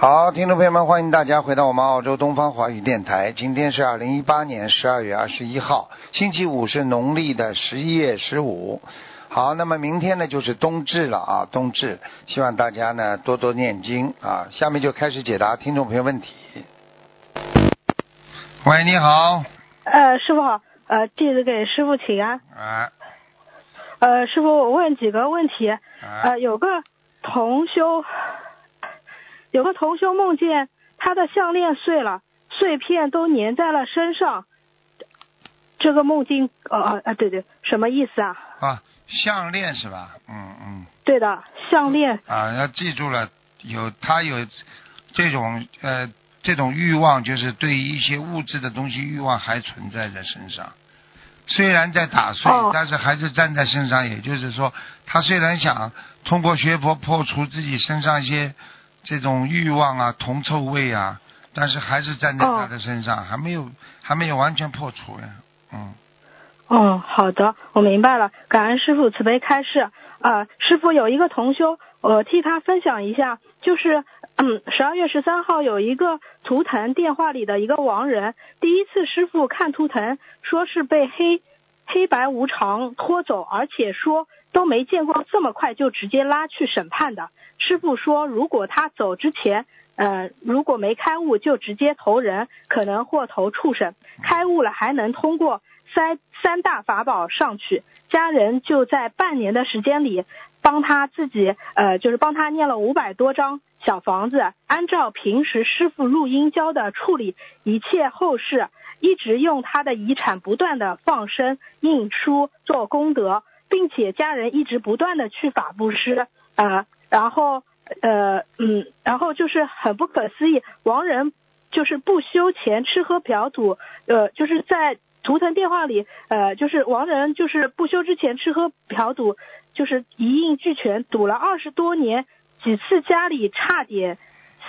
好，听众朋友们，欢迎大家回到我们澳洲东方华语电台。今天是二零一八年十二月二十一号，星期五，是农历的十一月十五。好，那么明天呢就是冬至了啊，冬至，希望大家呢多多念经啊。下面就开始解答听众朋友问题。喂，你好，呃，师傅好，呃，弟子给师傅请安。啊呃，师傅，我问几个问题。啊呃，有个同修，有个同修梦见他的项链碎了，碎片都粘在了身上。这个梦境，呃呃啊，对对，什么意思啊？啊，项链是吧？嗯嗯。对的，项链。啊，要记住了，有他有这种呃这种欲望，就是对于一些物质的东西欲望还存在在身上。虽然在打碎，哦但是还是站在身上。也就是说，他虽然想通过学佛破除自己身上一些这种欲望啊、铜臭味啊，但是还是站在他的身上，还没有还没有完全破除呀。嗯，哦，好的，我明白了。感恩师傅慈悲开示。呃，师傅有一个同修，我替他分享一下，就是嗯，十二月十三号有一个图腾电话里的一个亡人，第一次师傅看图腾，说是被黑黑白无常拖走，而且说都没见过这么快就直接拉去审判的。师傅说，如果他走之前。呃，如果没开悟就直接投人，可能或投畜生；开悟了还能通过三三大法宝上去。家人就在半年的时间里，帮他自己呃，就是帮他念了五百多张小房子，按照平时师傅录音教的处理一切后事，一直用他的遗产不断的放生、印书、做功德，并且家人一直不断的去法布施，啊，然后。呃嗯，然后就是很不可思议，王仁就是不修钱吃喝嫖赌，呃，就是在图腾电话里，呃，就是王仁就是不修之前吃喝嫖赌，就是一应俱全，赌了二十多年，几次家里差点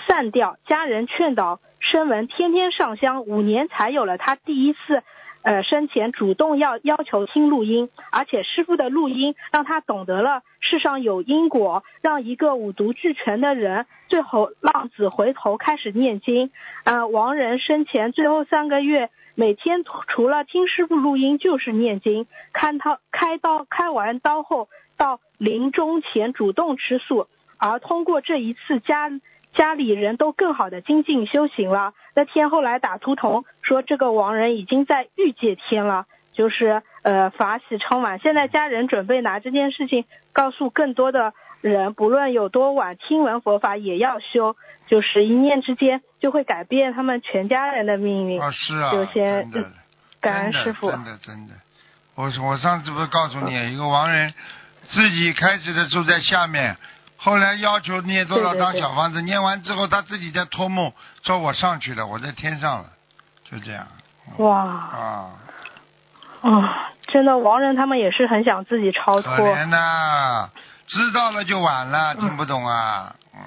散掉，家人劝导，声闻天天上香，五年才有了他第一次。呃，生前主动要要求听录音，而且师傅的录音让他懂得了世上有因果，让一个五毒俱全的人最后浪子回头开始念经。呃，亡人生前最后三个月，每天除了听师傅录音就是念经，看他开刀开完刀后到临终前主动吃素，而通过这一次加。家里人都更好的精进修行了。那天后来打图腾说这个亡人已经在欲界天了，就是呃法喜充满。现在家人准备拿这件事情告诉更多的人，不论有多晚听闻佛法也要修，就是一念之间就会改变他们全家人的命运。啊是啊，就先感恩师傅。真的真的，我我上次不是告诉你，一个亡人自己开始的住在下面。后来要求念多少张小房子，念完之后他自己在托梦说我上去了，我在天上了，就这样。哇。啊。啊，真的，亡人他们也是很想自己超脱。可怜呐，知道了就晚了，听不懂啊。嗯。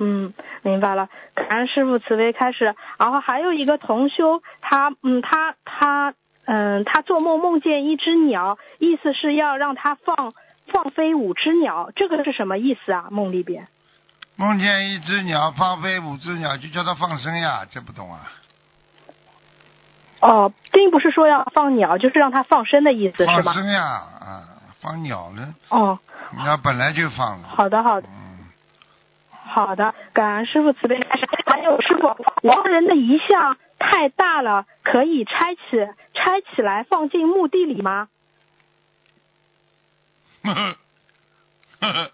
嗯，明白了。感恩师傅慈悲开始。然后还有一个同修，他嗯，他他嗯，他做梦梦见一只鸟，意思是要让他放。放飞五只鸟，这个是什么意思啊？梦里边。梦见一只鸟放飞五只鸟，就叫它放生呀，这不懂啊？哦，并不是说要放鸟，就是让它放生的意思，是吗？放生呀，啊，放鸟呢？哦。鸟本来就放了。好的，好的。嗯。好的，感恩师傅慈悲。还有师傅，亡人的遗像太大了，可以拆起拆起来放进墓地里吗？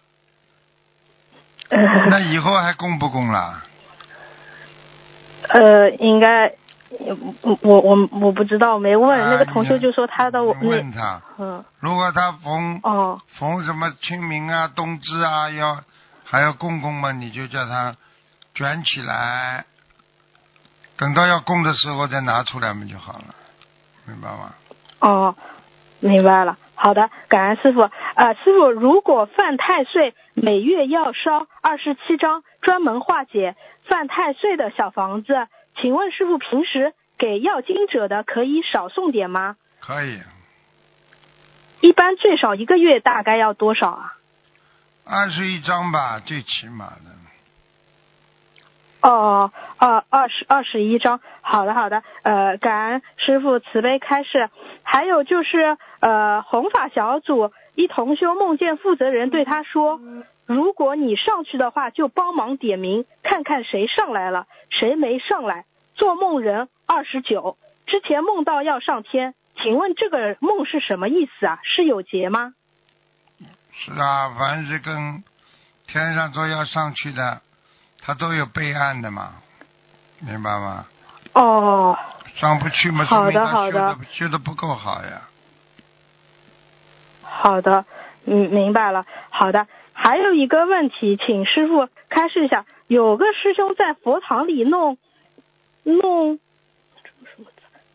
那以后还供不供了？呃，应该，我我我我不知道，没问。啊、那个同学就说他的我，问他，嗯，如果他逢哦逢什么清明啊、冬至啊，要还要供供嘛，你就叫他卷起来，等到要供的时候再拿出来嘛就好了，明白吗？哦，明白了。好的，感恩师傅。呃，师傅，如果犯太岁，每月要烧二十七张，专门化解犯太岁的小房子。请问师傅，平时给要经者的可以少送点吗？可以，一般最少一个月大概要多少啊？二十一张吧，最起码的。哦，二二十二十一张，好的好的，呃，感恩师傅慈悲开示。还有就是，呃，弘法小组一同修梦见负责人对他说，如果你上去的话，就帮忙点名，看看谁上来了，谁没上来。做梦人二十九，之前梦到要上天，请问这个梦是什么意思啊？是有劫吗？是啊，凡是跟天上说要上去的，他都有备案的嘛，明白吗？哦，上不去嘛，好的说明他好的修的修的不够好呀。好的，嗯，明白了。好的，还有一个问题，请师傅开示一下。有个师兄在佛堂里弄弄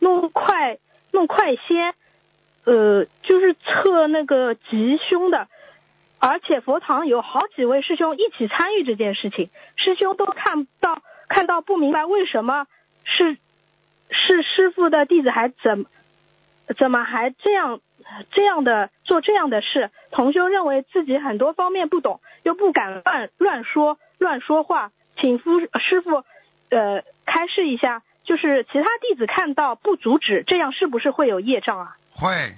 弄快弄快仙，呃，就是测那个吉凶的，而且佛堂有好几位师兄一起参与这件事情，师兄都看到看到不明白为什么是是师傅的弟子还怎怎么还这样这样的做这样的事？同修认为自己很多方面不懂，又不敢乱乱说乱说话，请夫师傅呃开示一下，就是其他弟子看到不阻止，这样是不是会有业障啊？会，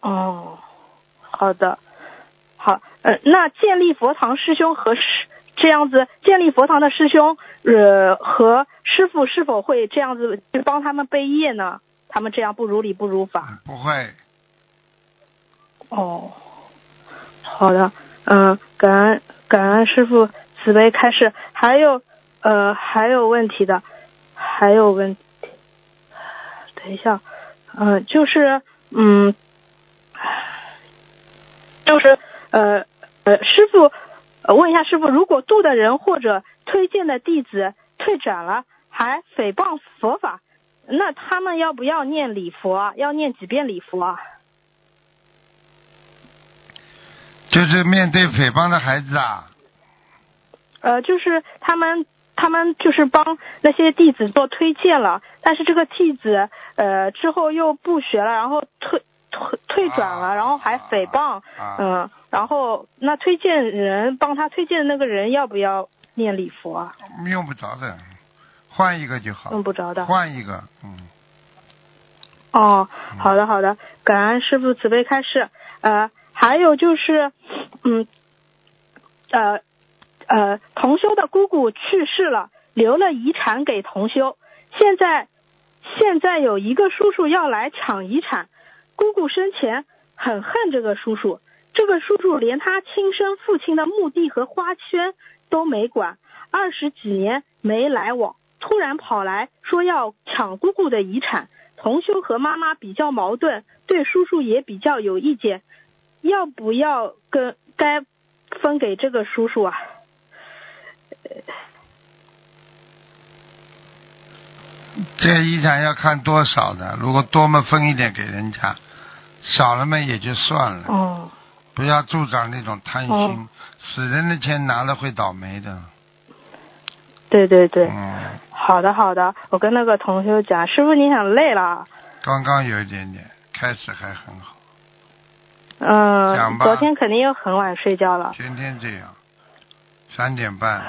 哦，好的，好，呃，那建立佛堂师兄和师这样子建立佛堂的师兄，呃，和师傅是否会这样子去帮他们背业呢？他们这样不如理不如法。不会，哦，好的，嗯、感恩感恩师傅慈悲开示，还有呃还有问题的，还有问题，等一下，嗯、就是嗯，就是呃呃师傅，呃问一下师傅，如果度的人或者推荐的弟子退转了，还诽谤佛法，那他们要不要念礼佛啊？要念几遍礼佛啊？就是面对诽谤的孩子啊，呃，就是他们他们就是帮那些弟子做推荐了，但是这个弟子呃之后又不学了，然后退退退转了，啊然后还诽谤，啊嗯，然后那推荐人帮他推荐的那个人要不要念礼佛啊？用不着的，换一个就好。用不着的。换一个，嗯，哦，好的好的，感恩师傅慈悲开示。呃，还有就是，嗯，呃呃，同修的姑姑去世了，留了遗产给同修。现在现在有一个叔叔要来抢遗产，姑姑生前很恨这个叔叔，这个叔叔连他亲生父亲的墓地和花圈都没管，二十几年没来往，突然跑来说要抢姑姑的遗产。同修和妈妈比较矛盾，对叔叔也比较有意见，要不要跟该分给这个叔叔啊？这遗产要看多少的，如果多么分一点给人家，少了嘛也就算了，哦。不要助长那种贪心，哦。死人的钱拿了会倒霉的。对对对，嗯，好的好的，我跟那个同学讲，师傅你很累了，刚刚有一点点，开始还很好，嗯、昨天肯定又很晚睡觉了，天天这样，三点半，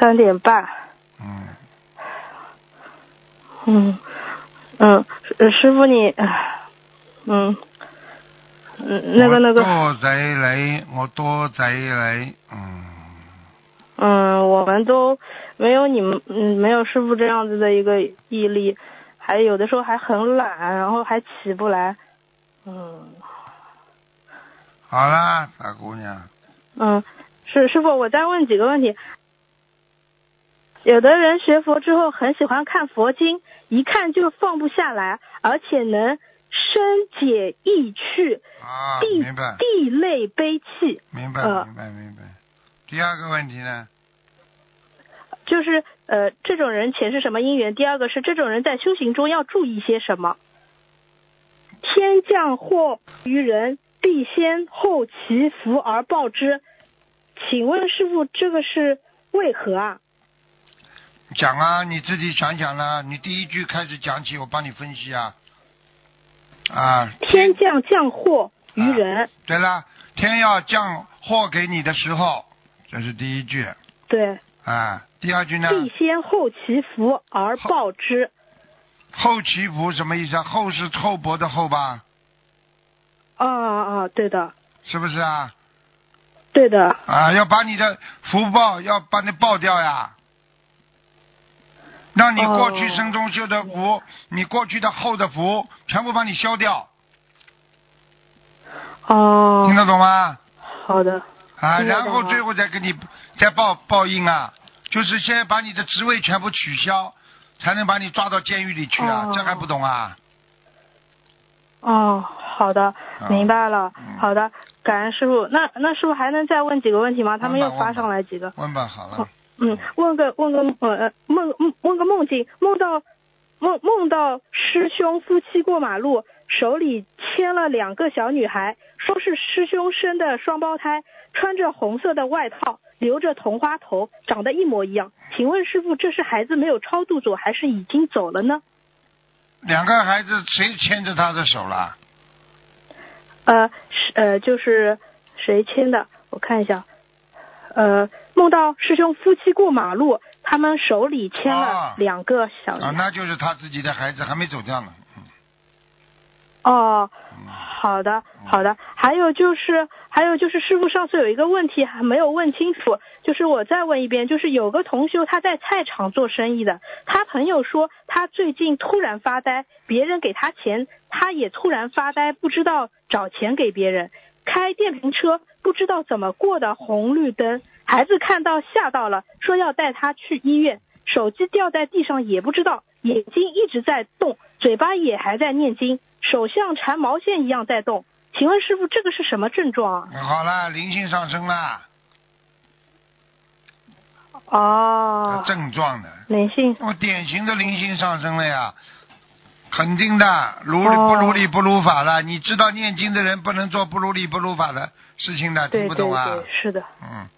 三点半，嗯，嗯嗯，师师傅你，嗯嗯那个那个，我多仔你，我多仔你，嗯，嗯，我们都没有你们，嗯，没有师傅这样子的一个毅力，还有的时候还很懒，然后还起不来，嗯好啦，大姑娘，嗯，是师傅，我再问几个问题。有的人学佛之后很喜欢看佛经，一看就放不下来，而且能深解意趣，啊，地明白，地泪悲泣。明白，呃明白，明白。第二个问题呢？就是呃，这种人前世什么因缘？第二个是这种人在修行中要注意些什么？天天降祸于人，必先后其福而报之。请问师傅，这个是为何啊？讲啊，你自己想想啦。你第一句开始讲起，我帮你分析啊。啊，天降降祸于人，对了，天要降祸给你的时候，这是第一句。对，啊，第二句呢？必先后其福而报之。后其福什么意思啊？后是厚薄的厚吧？啊啊，对的，是不是啊？对的。啊，要把你的福报要把你报掉呀，让你过去生中修的福，你过去的厚的福，全部帮你消掉。哦。听得懂吗？好的。啊，然后最后再给你再报报应啊，就是先把你的职位全部取消，才能把你抓到监狱里去啊，这还不懂啊？哦，好的，明白了。好的，感恩师傅。那那师傅还能再问几个问题吗？他们又发上来几个。问吧，好了。嗯，问个问个呃梦问个梦境，梦到梦梦到师兄夫妻过马路，手里牵了两个小女孩，说是师兄生的双胞胎，穿着红色的外套，留着同花头，长得一模一样。请问师傅，这是孩子没有超度走，还是已经走了呢？两个孩子谁牵着他的手了？呃，是呃，就是谁牵的？我看一下。呃，梦到师兄夫妻过马路，他们手里牵了两个小。啊，那就是他自己的孩子还没走掉呢。哦，好的，好的。还有就是，还有就是，师傅上次有一个问题还没有问清楚，就是我再问一遍，就是有个同修他在菜场做生意的，他朋友说他最近突然发呆，别人给他钱，他也突然发呆，不知道找钱给别人，开电瓶车不知道怎么过的红绿灯，孩子看到吓到了，说要带他去医院，手机掉在地上也不知道，眼睛一直在动，嘴巴也还在念经。手像缠毛线一样在动，请问师傅这个是什么症状啊？好了，灵性上升了。哦。症状的。灵性。我典型的灵性上升了呀，肯定的，如理不如理不如法了。你知道念经的人不能做不如理不如法的事情的，听不懂啊？对对对，是的。嗯。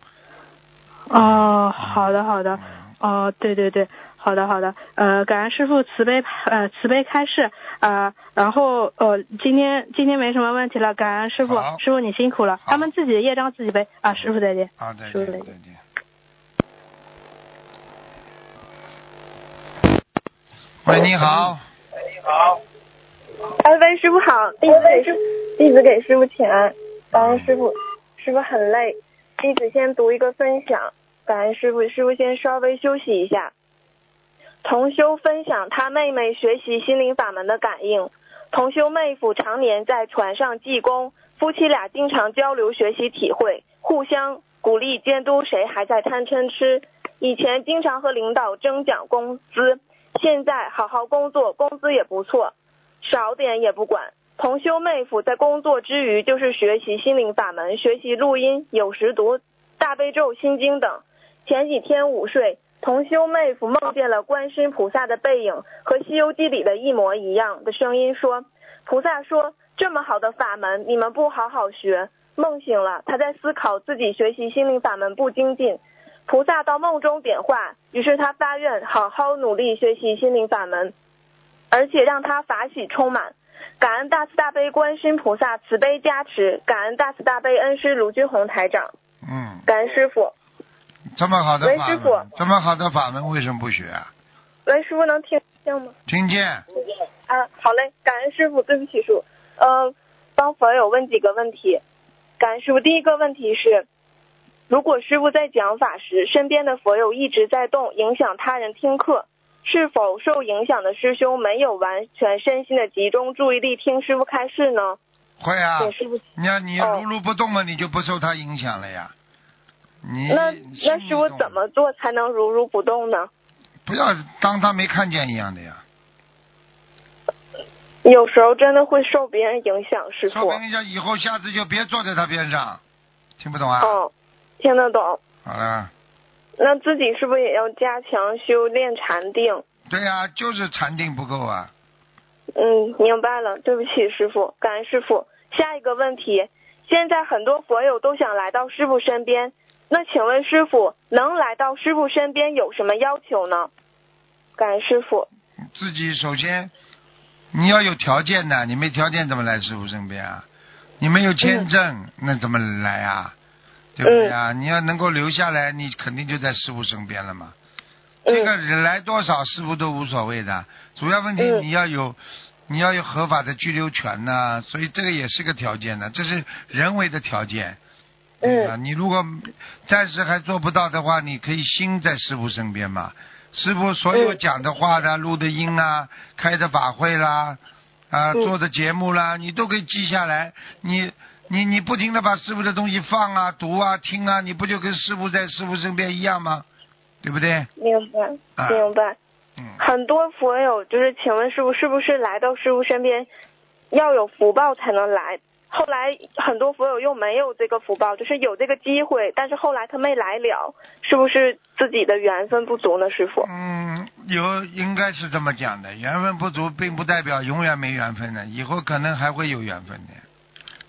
哦，好的好的，哦，对对对。好的，好的，呃，感恩师傅慈悲，呃，慈悲开示，啊，然后呃，今天今天没什么问题了，感恩师傅，师傅你辛苦了，他们自己的业障自己背，啊，师傅再见，啊，再见，再见。喂，你好。喂，你好。哎，喂，师傅好，弟子给师弟子给师傅请安，感恩师傅，师傅很累，弟子先读一个分享，感恩师傅，师傅先稍微休息一下。同修分享他妹妹学习心灵法门的感应。同修妹夫常年在船上济公，夫妻俩经常交流学习体会，互相鼓励监督谁还在贪嗔痴。以前经常和领导争奖工资，现在好好工作，工资也不错，少点也不管。同修妹夫在工作之余就是学习心灵法门，学习录音，有时读大悲咒、心经等。前几天午睡。同修妹夫梦见了观世菩萨的背影，和《西游记》里的一模一样的声音说：“菩萨说这么好的法门，你们不好好学。”梦醒了，他在思考自己学习心灵法门不精进。菩萨到梦中点化，于是他发愿好好努力学习心灵法门，而且让他法喜充满。感恩大慈大悲观世菩萨慈悲加持，感恩大慈大悲恩师卢军红台长。嗯，感恩师傅。这么好的法门，这么好的法门为什么不学啊？喂，师傅能听见吗？听见。啊，好嘞，感恩师傅，对不起师傅。呃，帮佛友问几个问题。感恩师傅，第一个问题是，如果师傅在讲法时，身边的佛友一直在动，影响他人听课，是否受影响的师兄没有完全身心的集中注意力听师傅开示呢？会啊。对，师傅。你要你如如不动了，你就不受他影响了呀。你那那师傅怎么做才能如如不动呢？不要当他没看见一样的呀。有时候真的会受别人影响，师傅。受别人影响，以后下次就别坐在他边上。听不懂啊？哦，听得懂。好了。那自己是不是也要加强修炼禅定？对呀，就是禅定不够啊。嗯，明白了，对不起，师傅，感恩师傅。下一个问题，现在很多佛友都想来到师傅身边，那请问师傅，能来到师傅身边有什么要求呢？感恩师傅。自己首先你要有条件的，你没条件怎么来师傅身边啊？你没有签证，那怎么来啊？对不对啊？你要能够留下来，你肯定就在师傅身边了嘛。这个人来多少，师傅都无所谓的，主要问题嗯你要有，你要有合法的居留权呐、所以这个也是个条件的，这是人为的条件。对吧？你如果暂时还做不到的话，你可以心在师傅身边嘛。师傅所有嗯讲的话的、录的音啊、开的法会啦、啊、嗯做的节目啦，你都可以记下来。你你你不停的把师傅的东西放啊、读啊、听啊，你不就跟师傅在师傅身边一样吗？对不对？明白，啊明白。嗯，很多佛友就是，请问师傅，是不是来到师傅身边要有福报才能来？后来很多佛友又没有这个福报，就是有这个机会，但是后来他没来了，是不是自己的缘分不足呢？师傅？嗯，有应该是这么讲的，缘分不足并不代表永远没缘分的，以后可能还会有缘分的。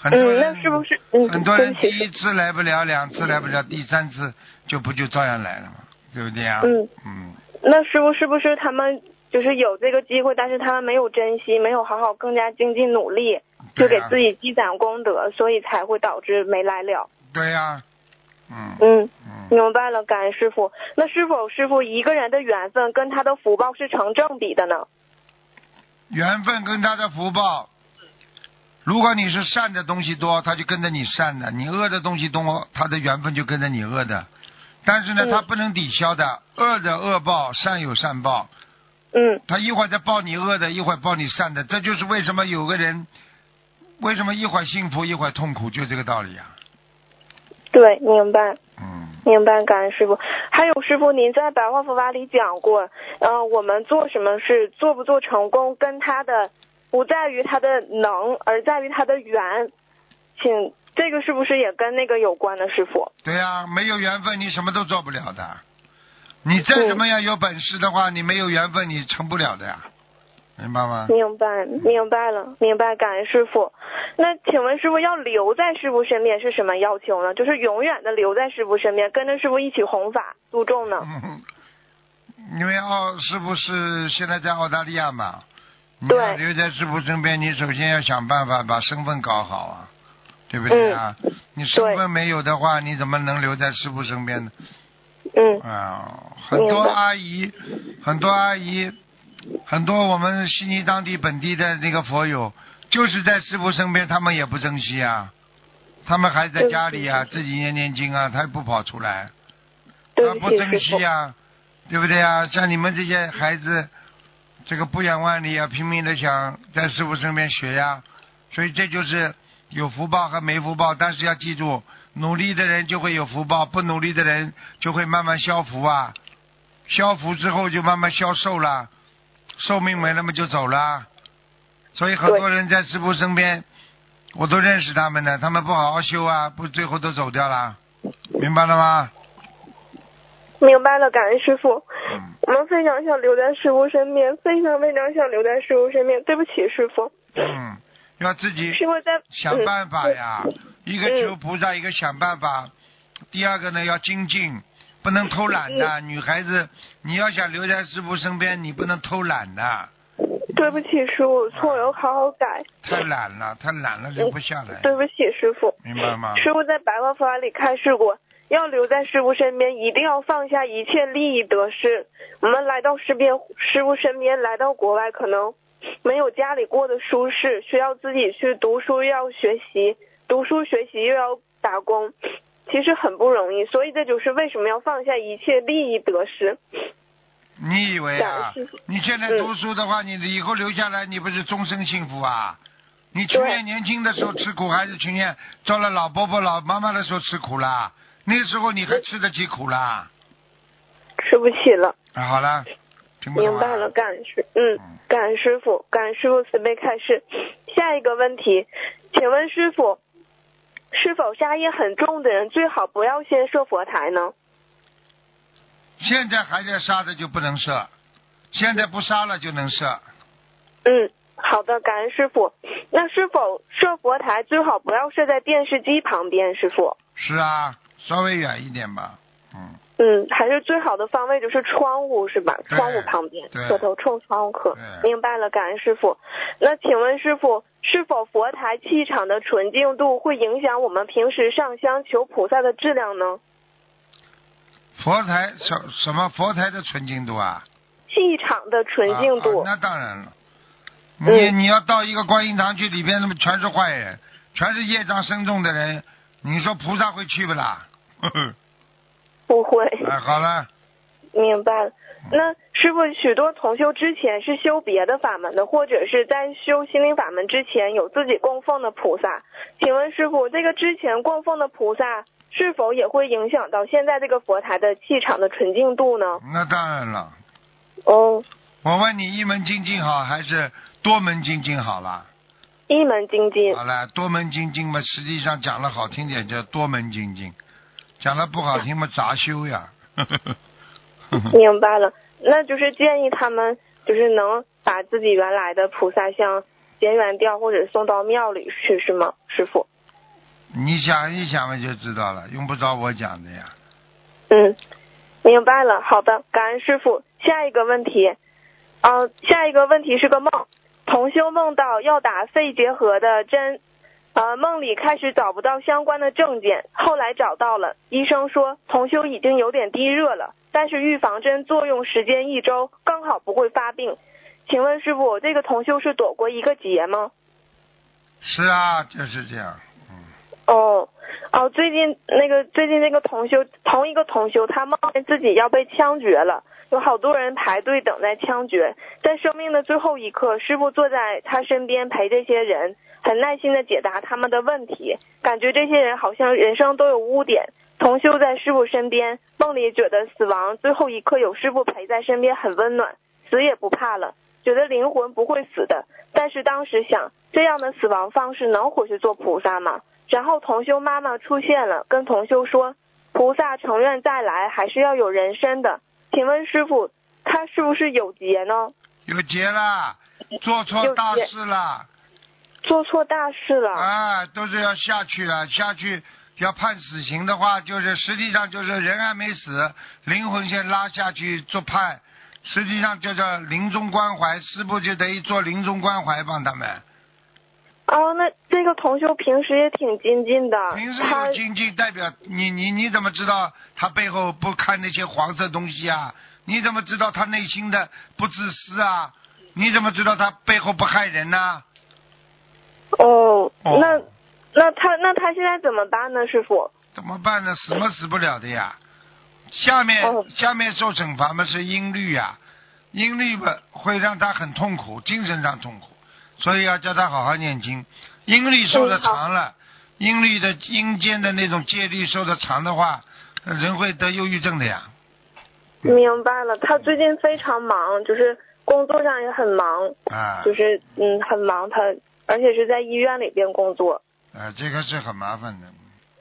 很多嗯，人、那是不是？嗯，很多人第一次来不了，两次来不了，第三次就不就照样来了嘛，对不对啊？嗯嗯，那师傅是不是他们就是有这个机会，但是他们没有珍惜，没有好好更加精进努力，就给自己积攒功德，所以才会导致没来了。对呀、嗯嗯。嗯，明白了，感恩师傅。那是否师傅一个人的缘分跟他的福报是成正比的呢？缘分跟他的福报，如果你是善的东西多，他就跟着你善的；你恶的东西多，他的缘分就跟着你恶的。但是呢，嗯他不能抵消的，恶的恶报，善有善报。嗯他一会儿在报你恶的，一会儿报你善的，这就是为什么有个人，为什么一会儿幸福一会儿痛苦，就这个道理啊。对，明白，嗯，明白，感恩师傅。还有师傅，您在白话佛法里讲过，呃，我们做什么事，做不做成功，跟他的不在于他的能，而在于他的缘。请这个是不是也跟那个有关的，师傅？对呀、没有缘分你什么都做不了的。你再怎么样有本事的话，你没有缘分你成不了的呀，明白吗？明白，明白了，明白，感恩师傅。那请问师傅要留在师傅身边是什么要求呢？就是永远的留在师傅身边，跟着师傅一起弘法度众呢？嗯，因为澳师傅是现在在澳大利亚嘛，你要留在师傅身边，你首先要想办法把身份搞好啊，对不对啊？你身份没有的话，你怎么能留在师傅身边呢？嗯啊，很多阿姨，很多阿姨，很多我们悉尼当地本地的那个佛友，就是在师傅身边，他们也不珍惜啊，他们还在家里啊，自己念念经啊，他也不跑出来，他不珍。惜啊，对不对啊？像你们这些孩子，这个不远万里啊，拼命的想在师傅身边学呀，所以这就是有福报和没福报。但是要记住，努力的人就会有福报，不努力的人就会慢慢消福啊。消福之后就慢慢消寿了，寿命没了嘛就走了。所以很多人在师傅身边，我都认识他们的，他们不好好修啊，不最后都走掉了，明白了吗？明白了，感恩师傅。嗯。我们非常想留在师傅身边，非常非常想留在师傅身边。对不起，师傅。嗯，要自己师傅在想办法呀。一个嗯求菩萨，一个想办法。第二个呢，要精进，不能偷懒的。嗯女孩子，你要想留在师傅身边，你不能偷懒的。嗯对不起，师傅，错了，我好好改。太懒了，太懒了，留不下来。对不起，师傅。明白吗？师傅在白话佛法里开示过，要留在师傅身边，一定要放下一切利益得失。我们来到师边，师傅身边，来到国外，可能没有家里过得舒适，需要自己去读书，又要学习，读书学习又要打工，其实很不容易。所以这就是为什么要放下一切利益得失。你以为啊？你现在嗯读书的话，你以后留下来，你不是终身幸福啊？你去年年轻的时候吃苦，还是去年做了老伯伯、老妈妈的时候吃苦啦？那时候你还吃得起苦啦？吃不起了，啊，好了，明白了，感恩师，嗯，感恩师傅，感恩师傅慈悲开示。下一个问题，请问师傅，是否杀业很重的人最好不要先设佛台呢？现在还在杀的就不能设，现在不杀了就能设。嗯，好的，感恩师傅。那是否设佛台最好不要设在电视机旁边，师傅？是啊，稍微远一点吧。嗯，嗯，还是最好的方位就是窗户是吧？窗户旁边，对额头冲窗户可。对明白了，感恩师傅。那请问师傅，是否佛台气场的纯净度会影响我们平时上香求菩萨的质量呢？佛台什什么佛台的纯净度啊？气场的纯净度，啊啊那当然了。你、嗯你要到一个观音堂去，里边那么全是坏人，全是业障深重的人，你说菩萨会去不啦？呵呵不会。哎，好了，明白了。那师傅，许多同修之前是修别的法门的，或者是在修心灵法门之前有自己供奉的菩萨。请问师傅，这个之前供奉的菩萨是否也会影响到现在这个佛台的气场的纯净度呢？那当然了。哦，我问你，一门精进好还是多门精进好啦？一门精进。好了，多门精进嘛，实际上讲的好听点叫多门精进，讲的不好听嘛杂修呀。明白了，那就是建议他们就是能把自己原来的菩萨像结缘掉，或者送到庙里去，是吗，师傅？你想一想嘛就知道了，用不着我讲的呀。嗯，明白了。好的，感恩师傅。下一个问题，呃，下一个问题是个梦，同修梦到要打肺结核的针，呃，梦里开始找不到相关的证件，后来找到了，医生说同修已经有点低热了，但是预防针作用时间一周，刚好不会发病。请问师傅，这个同修是躲过一个劫吗？是啊，就是这样。嗯，哦哦，最近那个最近那个同修，同一个同修，他梦见自己要被枪决了，有好多人排队等待枪决，在生命的最后一刻，师傅坐在他身边陪这些人，很耐心的解答他们的问题，感觉这些人好像人生都有污点。同修在师傅身边，梦里觉得死亡最后一刻有师傅陪在身边很温暖，死也不怕了，觉得灵魂不会死的。但是当时想，这样的死亡方式能回去做菩萨吗？然后同修妈妈出现了，跟同修说，菩萨承愿再来还是要有人身的。请问师傅，他是不是有劫呢？有劫啦，做错大事啦，做错大事了？啊，都是要下去了，下去要判死刑的话，就是实际上就是人还没死，灵魂先拉下去做判，实际上就叫临终关怀，师傅就等于做临终关怀帮他们。哦，那这个同修平时也挺精进的，平时有精进代表你你你怎么知道他背后不看那些黄色东西啊？你怎么知道他内心的不自私啊？你怎么知道他背后不害人呢、哦，哦那那他那他现在怎么办呢，师傅？怎么办呢？死么死不了的呀。下面、哦下面受惩罚嘛是音律呀，音律嘛会让他很痛苦，精神上痛苦，所以要叫他好好念经。阴律受的长了，阴律的阴间的那种戒律受的长的话，人会得忧郁症的呀。明白了，他最近非常忙，就是工作上也很忙，啊，就是嗯很忙他，而且是在医院里边工作。啊，这个是很麻烦的，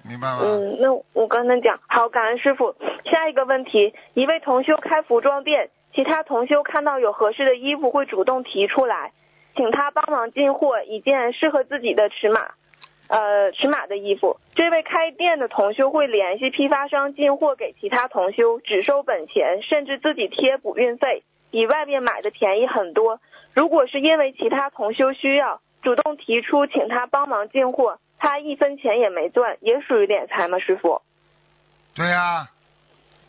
明白吗？嗯，那我跟他讲，好，感恩师傅。下一个问题，一位同修开服装店，其他同修看到有合适的衣服会主动提出来，请他帮忙进货一件适合自己的尺码，呃，尺码的衣服。这位开店的同修会联系批发商进货给其他同修，只收本钱，甚至自己贴补运费，比外面买的便宜很多。如果是因为其他同修需要，主动提出请他帮忙进货，他一分钱也没赚，也属于敛财吗，师傅？对呀、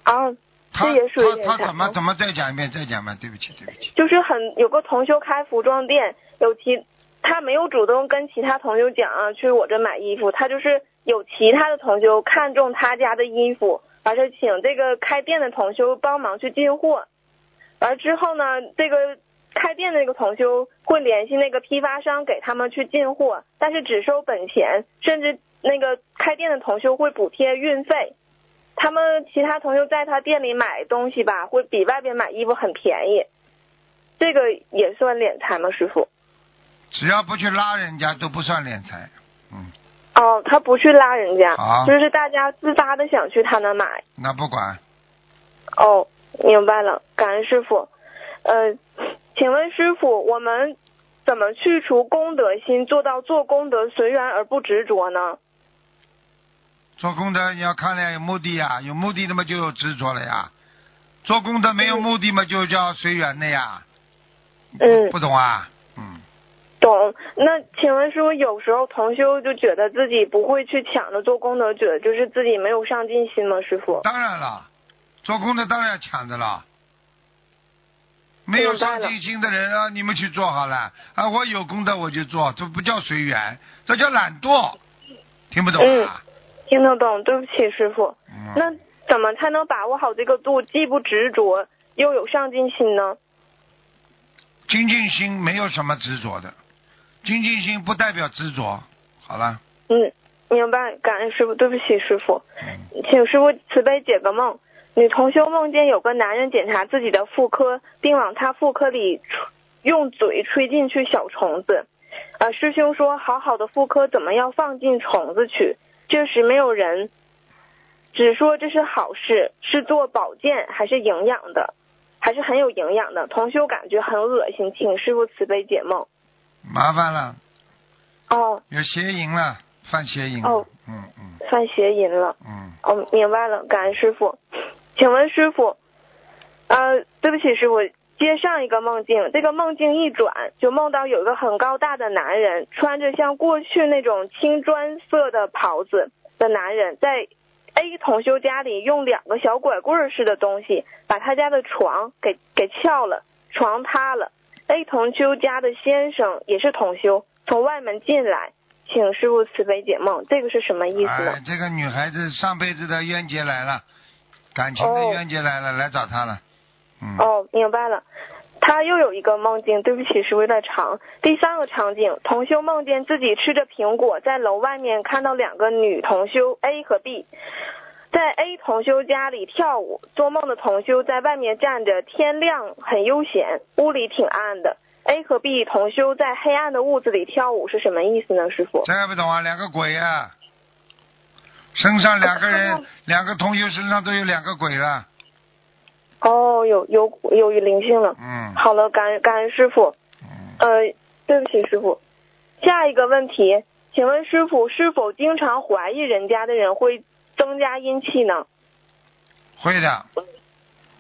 啊，他这也属于他怎么怎么再讲一遍？再讲一遍，对不起，对不起。就是很有个同修开服装店，有其他没有主动跟其他同修讲啊，去我这买衣服，他就是有其他的同修看中他家的衣服，完事请这个开店的同修帮忙去进货，完之后呢，这个开店的那个同修会联系那个批发商给他们去进货，但是只收本钱，甚至那个开店的同修会补贴运费。他们其他同学在他店里买东西吧，会比外边买衣服很便宜，这个也算敛财吗，师傅？只要不去拉人家，都不算敛财。嗯，哦，他不去拉人家好，就是大家自发的想去他那买。那不管。哦，明白了，感恩师傅。呃，请问师傅，我们怎么去除功德心，做到做功德随缘而不执着呢？做功德你要看了有目的呀，有目的的嘛就有执着了呀。做功德没有目的嘛，就叫随缘的呀。嗯不懂啊？嗯，懂。那请问师傅，有时候同修就觉得自己不会去抢着做功德，觉得就是自己没有上进心吗？师傅？当然了，做功德当然要抢着了。没有上进心的人啊，你们去做好了啊！我有功德我就做，这不叫随缘，这叫懒惰，听不懂啊？听得懂，对不起，师傅。嗯，那怎么才能把握好这个度，既不执着又有上进心呢？精进心没有什么执着的，精进心不代表执着。好了，嗯，明白，感恩师傅，对不起，师傅，嗯，请师傅慈悲解个梦。女同修梦见有个男人检查自己的妇科，并往他妇科里吹用嘴吹进去小虫子。呃，师兄说，好好的妇科怎么要放进虫子去？这时没有人，只说这是好事，是做保健还是营养的，还是很有营养的。同修感觉很恶心，请师傅慈悲解梦。麻烦了，哦，有邪淫了，犯邪淫了。哦嗯嗯犯邪淫了。嗯，哦，明白了，感恩师傅。请问师傅，呃，对不起，师傅，接上一个梦境，这个梦境一转，就梦到有一个很高大的男人，穿着像过去那种青砖色的袍子的男人，在 A 同修家里用两个小拐棍儿似的东西把他家的床给给撬了，床塌了。A 同修家的先生也是同修，从外门进来，请师傅慈悲解梦，这个是什么意思呢？哎，这个女孩子上辈子的冤结来了，感情的哦冤结来了，来找他了。嗯，哦，明白了。他又有一个梦境，对不起，是有点长。第三个场景，同修梦见自己吃着苹果，在楼外面看到两个女同修 A 和 B，在 A 同修家里跳舞。做梦的同修在外面站着，天亮很悠闲，屋里挺暗的。A 和 B 同修在黑暗的屋子里跳舞是什么意思呢，师傅？这还不懂啊？两个鬼啊，身上两个哦人，两个同修身上都有两个鬼了。哦，有有有灵性了。嗯好了，感恩感恩师傅。嗯，呃，对不起，师傅。下一个问题，请问师傅是否经常怀疑人家的人会增加阴气呢？会的，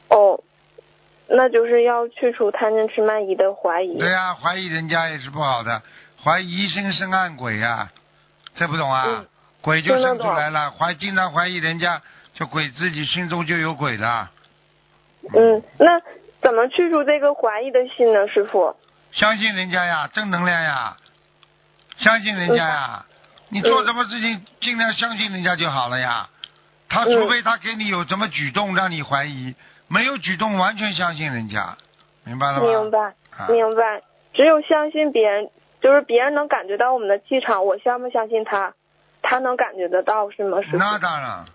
哦，那就是要去除贪嗔痴慢疑的怀疑。对呀、怀疑人家也是不好的，怀疑疑心生暗鬼呀、这不懂啊？嗯鬼就生出来了，怀经常怀疑人家，就鬼自己心中就有鬼了。嗯，那怎么去除这个怀疑的心呢，师傅？相信人家呀，正能量呀，相信人家呀，你做什么事情尽量相信人家就好了呀。他嗯除非他给你有什么举动让你怀疑，没有举动完全相信人家，明白了吗？明白，啊，明白。只有相信别人，就是别人能感觉到我们的气场，我相不相信他，他能感觉得到是吗，师傅？那当然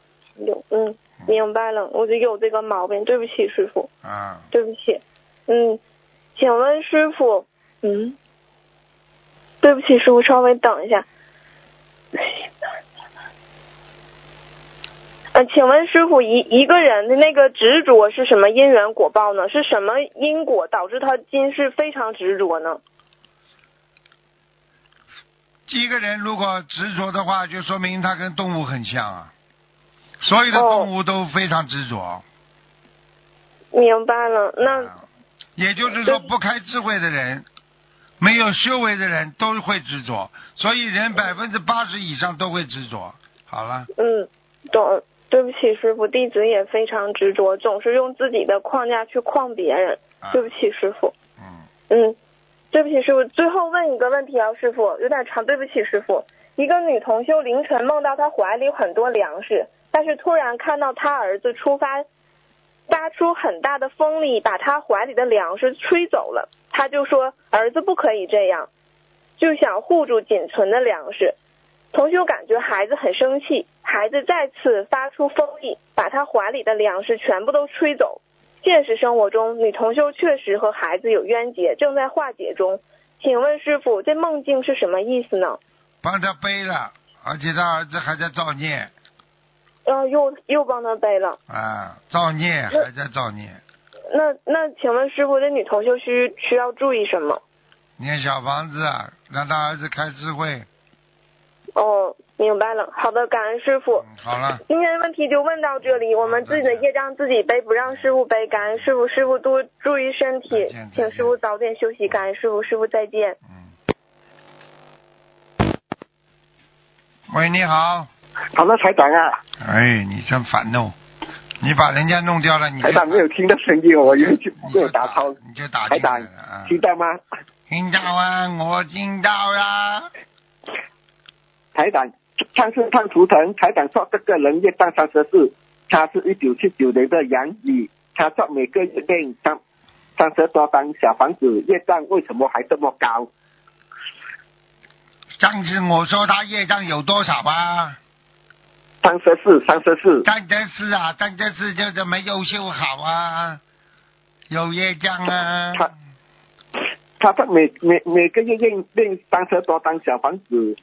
有，嗯，明白了，我就有这个毛病，对不起，师傅。啊，对不起，嗯，请问师傅，嗯，对不起，师傅，稍微等一下。呃，请问师傅，一一个人的那个执着是什么因缘果报呢？是什么因果导致他今世非常执着呢？一个人如果执着的话，就说明他跟动物很像啊。所有的哦动物都非常执着，明白了，那啊也就是说，不开智慧的人，没有修为的人都会执着，所以人百分之八十以上都会执着。好了，嗯，懂。对不起，师傅，弟子也非常执着，总是用自己的框架去框别人。啊对不起，师傅。嗯，嗯，对不起，师傅。最后问一个问题啊，师傅，有点长，对不起，师傅。一个女同修凌晨梦到她怀里有很多粮食，但是突然看到他儿子出发，发出很大的风力，把他怀里的粮食吹走了。他就说儿子不可以这样，就想护住仅存的粮食。同修感觉孩子很生气，孩子再次发出风力，把他怀里的粮食全部都吹走。现实生活中，女同修确实和孩子有冤结，正在化解中。请问师傅，这梦境是什么意思呢？帮他背了，而且他儿子还在造孽呃，又又帮他背了。啊，造孽还在造孽。那那请问师傅，这女同修需需要注意什么？念小房子，啊让他儿子开智慧。哦，明白了。好的，感恩师傅。嗯，好了，今天问题就问到这里，我们自己的业障自己背，不让师傅背。感恩师傅，师傅多注意身体请师傅早点休息。感恩师傅，师傅再见。嗯。喂，你好。好了，台长啊，哎，你真烦哦！你把人家弄掉了，你就台长没有听到声音，我以为就没有打通。你就打台长！听到吗？听到啊，我听到啦。台长，上次看图腾，台长说这个人业障三十四，他是一九七九年的羊女，他说每个月练三三十多张小房子，业障为什么还这么高？上次我说他业障有多少啊？三十四，三十四。但这次啊，但这次就是没有修好啊，有业障啊。他他他每每每个月练练三十多张小房子，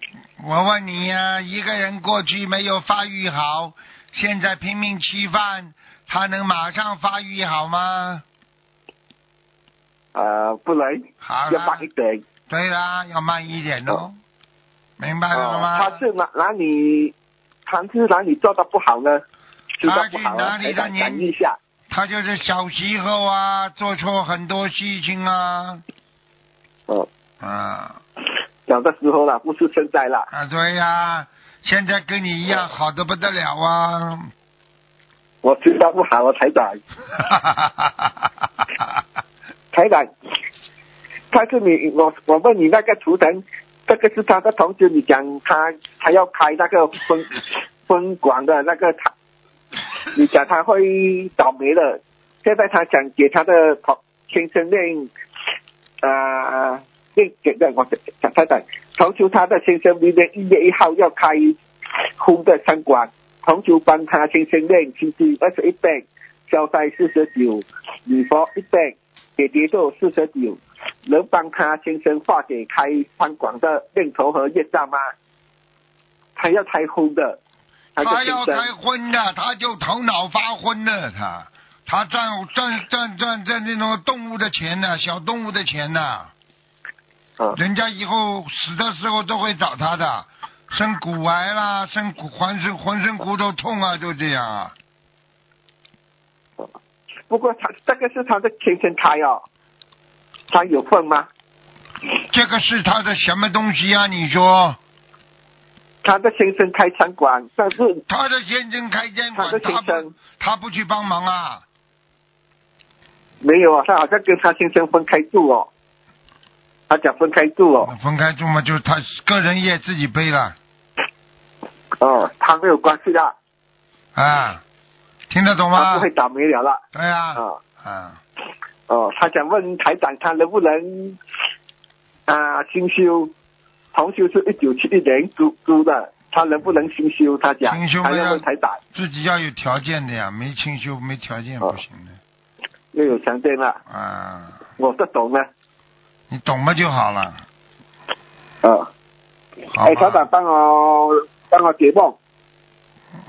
我问你呀、一个人过去没有发育好，现在拼命吃饭，他能马上发育好吗？呃，不能好要慢一，点。对啦，要慢一点哦，明白了哦，吗？他是哪哪里？他是哪里做的不好呢？知道不好啊，他去哪里台长的年讲一下。他就是小时候啊，做错很多事情啊，哦，啊小的时候了，不是现在了。啊，对呀、现在跟你一样好的不得了啊！我知道不好啊，台长，台长，他是你我我问你那个图腾，这个是他的同学，你讲他他要开那个分分管的那个他，你讲他会倒霉了。现在他想给他的同先生练，啊、练给的我讲台长，同求他的先生明年一月一号要开空的餐馆。同求帮他先生练心经二十一遍，消灾四十九，礼佛一遍，解结咒四十九，能帮他先生化解开餐馆的念头和业障吗？他要开荤的，他他要开生。荤的，他就头脑发昏了，他。他赚赚赚赚赚那种动物的钱呢，小动物的钱呢，啊。人家以后死的时候都会找他的，生骨癌啦，生骨浑身浑身骨头痛啊，就这样啊。不过他这个是他的先生开哦，他有份吗？这个是他的什么东西啊？你说他的先生开餐馆，但是他的先生开餐馆，他的先生他不去帮忙啊？没有啊，他好像跟他先生分开住哦，他讲分开住哦，分开住嘛，就是他个人业自己背了哦，他没有关系的，啊，听得懂吗他不会？倒霉了了对啊，啊。啊，哦，他想问台长，他能不能啊新修？同修是一九七一年租租的，他能不能新修？他讲，清修没有要问台长，自己要有条件的呀，没清修没条件哦不行的又有条件了，啊，我不懂呢。你懂嘛就好了，哦，好哎，台长？帮我帮我解梦，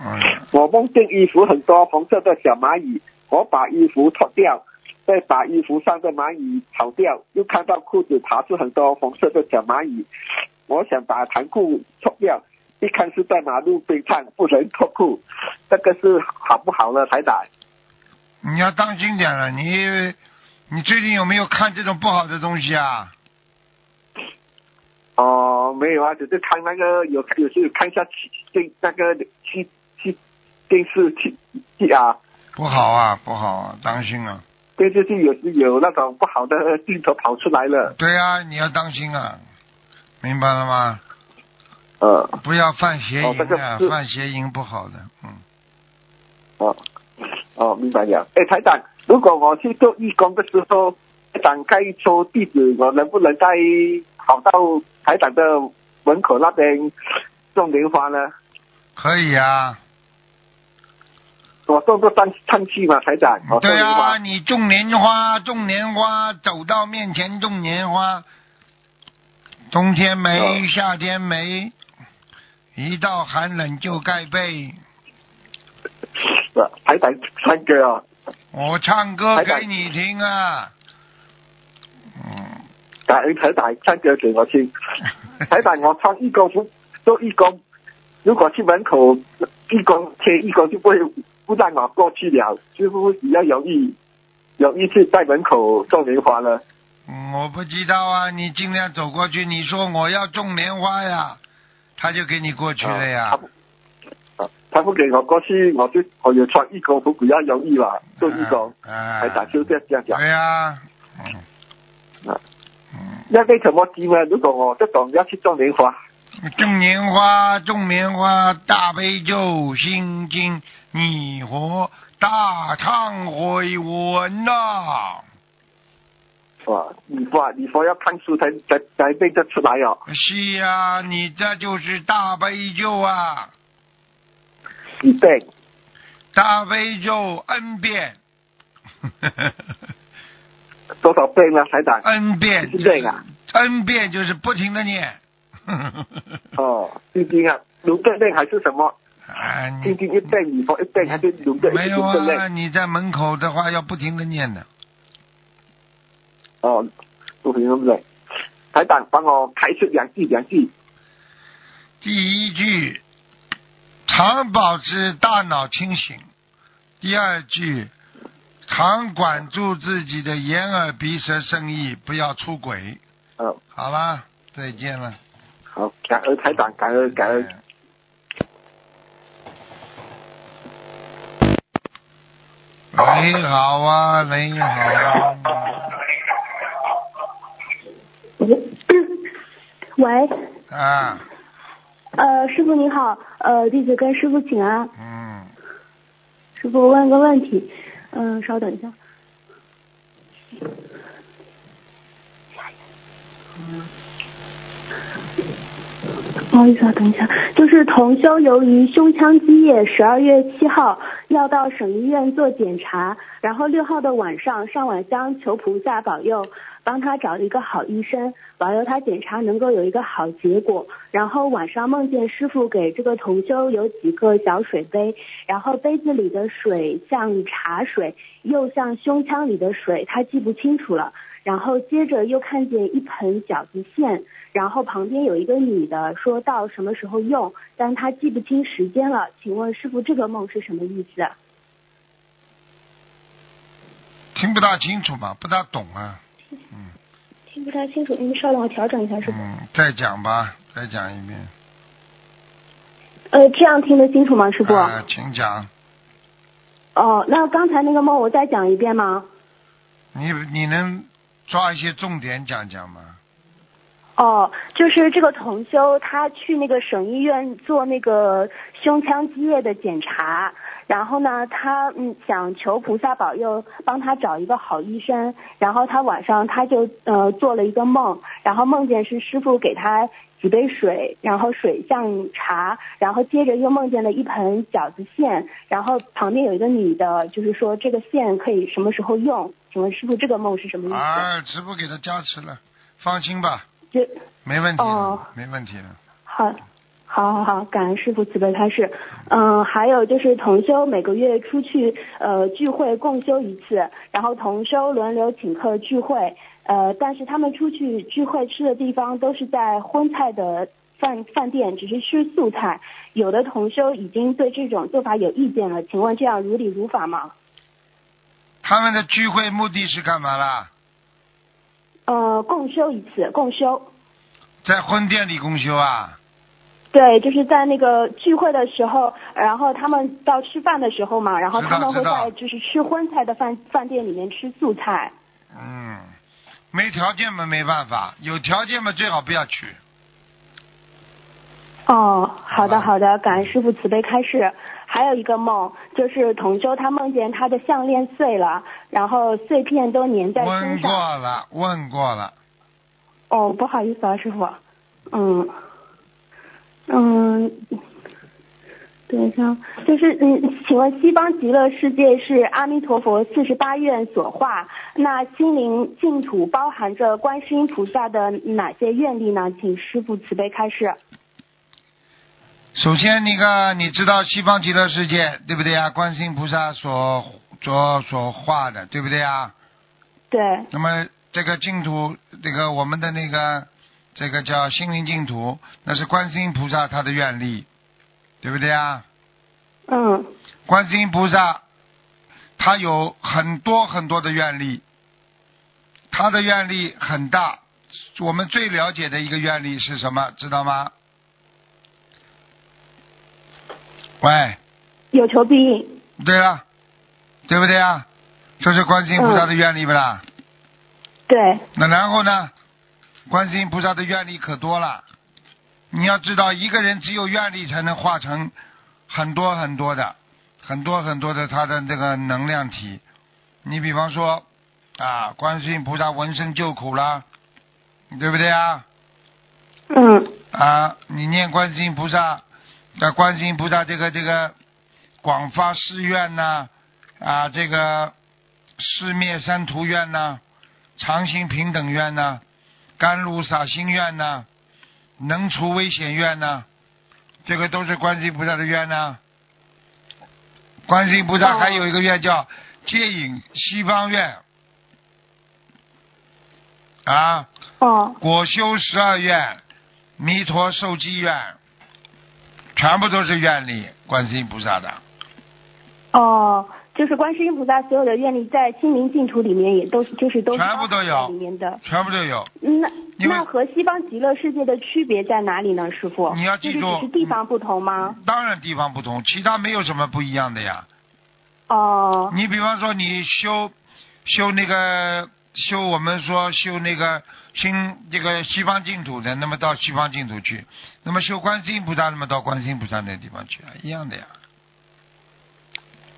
嗯，我梦见衣服很多红色的小蚂蚁，我把衣服脱掉，再把衣服上的蚂蚁跑掉，又看到裤子爬出很多红色的小蚂蚁，我想把长裤脱掉，一看是在马路边上，不能脱裤，这个是好不好呢，台长？你要当心点了，你你最近有没有看这种不好的东西啊？哦，没有啊，只是看那个有有时候看一下电那个电视去去啊，不好啊，不好啊，当心啊！电视剧有时有那种不好的镜头跑出来了，对啊，你要当心啊，明白了吗？呃，不要犯邪淫啊，犯邪淫不好的，嗯。哦，哦，明白了。哎，台长，如果我去做义工的时候，台长该抽地址，我能不能再跑到台长的门口那边种莲花呢？可以啊，我种个上上去嘛，台长。对啊。你种莲花，种莲花，走到面前种莲花，冬天没，哦夏天没，一到寒冷就盖被。是啊台长唱歌啊。我唱歌给你听啊，嗯，台长唱歌给我听。台长，我穿义工服做义工，如果去门口义工贴义工就不会不让我过去了，是不是比较容易容易去在门口种莲花呢？嗯我不知道啊，你尽量走过去，你说我要种莲花呀，他就给你过去了呀。啊他不给我过去，我就我就穿义工服比较容易吧，做义工。啊，台长就这样这样讲。对呀、嗯啊嗯，那为什么机呢？如果我这种要去种莲花，种莲花，种莲花，大悲咒、心经、你和大忏悔文呐、哇，你佛你佛要看书才才才背得出来哦。是呀、你这就是大悲咒啊，一遍大悲咒 n 遍 多少遍呢，台长？，n 遍是这个啊，n 遍就是不停的念。哦，心经啊，卢正念还是什么？啊，你心经一遍，你佛一遍，还是卢正一没有啊？你在门口的话要不停的念的。哦，不行对不对？台长帮我开出两句两句。第一句，常保持大脑清醒；第二句，常管住自己的眼耳鼻舌身意，不要出轨。哦，好了，再见了。好，感恩台长，感恩感恩。喂，好啊，你，好啊。喂，啊，呃，师傅你好，呃，弟子跟师傅请安。嗯，师傅问个问题，嗯、稍等一下。不好意思啊，等一下，就是同修由于胸腔积液，十二月七号要到省医院做检查，然后六号的晚上上晚香求菩萨保佑，帮他找一个好医生，保佑他检查能够有一个好结果。然后晚上梦见师傅给这个同修有几个小水杯，然后杯子里的水像茶水，又像胸腔里的水，他记不清楚了。然后接着又看见一盆饺子馅，然后旁边有一个女的说到什么时候用，但她记不清时间了。请问师傅，这个梦是什么意思？听不大清楚嘛，不大懂啊。嗯听不太清楚，您稍等，我调整一下，师傅。嗯，再讲吧，再讲一遍。呃，这样听得清楚吗，师傅？啊，请讲。哦，那刚才那个梦我再讲一遍吗？你你能抓一些重点讲讲吗？哦，就是这个同修，他去那个省医院做那个胸腔积液的检查，然后呢，他嗯想求菩萨保佑，帮他找一个好医生。然后他晚上他就呃做了一个梦，然后梦见是师傅给他几杯水，然后水像茶，然后接着又梦见了一盆饺子馅，然后旁边有一个女的，就是说这个馅可以什么时候用？请问师傅这个梦是什么意思？啊，师傅给他加持了，放心吧，这没问题没问题了。好，好，好，好，感恩师傅慈悲开示。嗯，还有就是同修每个月出去呃聚会共修一次，然后同修轮流请客聚会，呃，但是他们出去聚会吃的地方都是在荤菜的饭饭店，只是吃素菜。有的同修已经对这种做法有意见了，请问这样如理如法吗？他们的聚会目的是干嘛啦？呃，共修一次，共修。在婚店里共修啊？对，就是在那个聚会的时候，然后他们到吃饭的时候嘛，然后他们会在就是吃荤菜的饭饭店里面吃素菜。嗯，没条件嘛没办法，有条件嘛最好不要去。哦，好的好的，感恩师傅慈悲开示。还有一个梦，就是同舟他梦见他的项链碎了，然后碎片都粘在身上问过。了，问过了，哦，不好意思啊，师傅。嗯，嗯，等一下，就是嗯，请问西方极乐世界是阿弥陀佛四十八愿所化，那心灵净土包含着观世音菩萨的哪些愿力呢？请师傅慈悲开示。首先，那个你知道西方极乐世界对不对啊？观世音菩萨所所所化的，对不对啊？对，那么这个净土，这个我们的那个这个叫心灵净土，那是观世音菩萨他的愿力，对不对啊？嗯观世音菩萨他有很多很多的愿力，他的愿力很大。我们最了解的一个愿力是什么？知道吗？喂，有求必应。对了，对不对啊？这是观世音菩萨的愿力不啦？对，那然后呢？观世音菩萨的愿力可多了。你要知道，一个人只有愿力才能化成很多很多的、很多很多的他的这个能量体。你比方说啊，观世音菩萨闻声救苦啦，对不对啊？嗯啊，你念观世音菩萨，啊，观世音菩萨这个这个广发誓愿呐、啊，这个誓灭三途愿呐、常行平等愿呐、甘露洒心愿呐、能除危险愿呢、这个都是观世音菩萨的愿呢、观世音菩萨哦还有一个愿叫接引西方愿，啊，哦。果修十二愿，弥陀受记愿，全部都是愿力，观世音菩萨的。哦，就是观世音菩萨所有的愿力在心灵净土里面也都是就是都全部都有。里面的。全部都有。那那和西方极乐世界的区别在哪里呢，师傅？你要记住是是地方不同吗？当然地方不同，其他没有什么不一样的呀。哦你比方说你修修那个修我们说修那个新这个西方净土的，那么到西方净土去；那么修观世音菩萨，那么到观世音菩萨那地方去，一样的呀。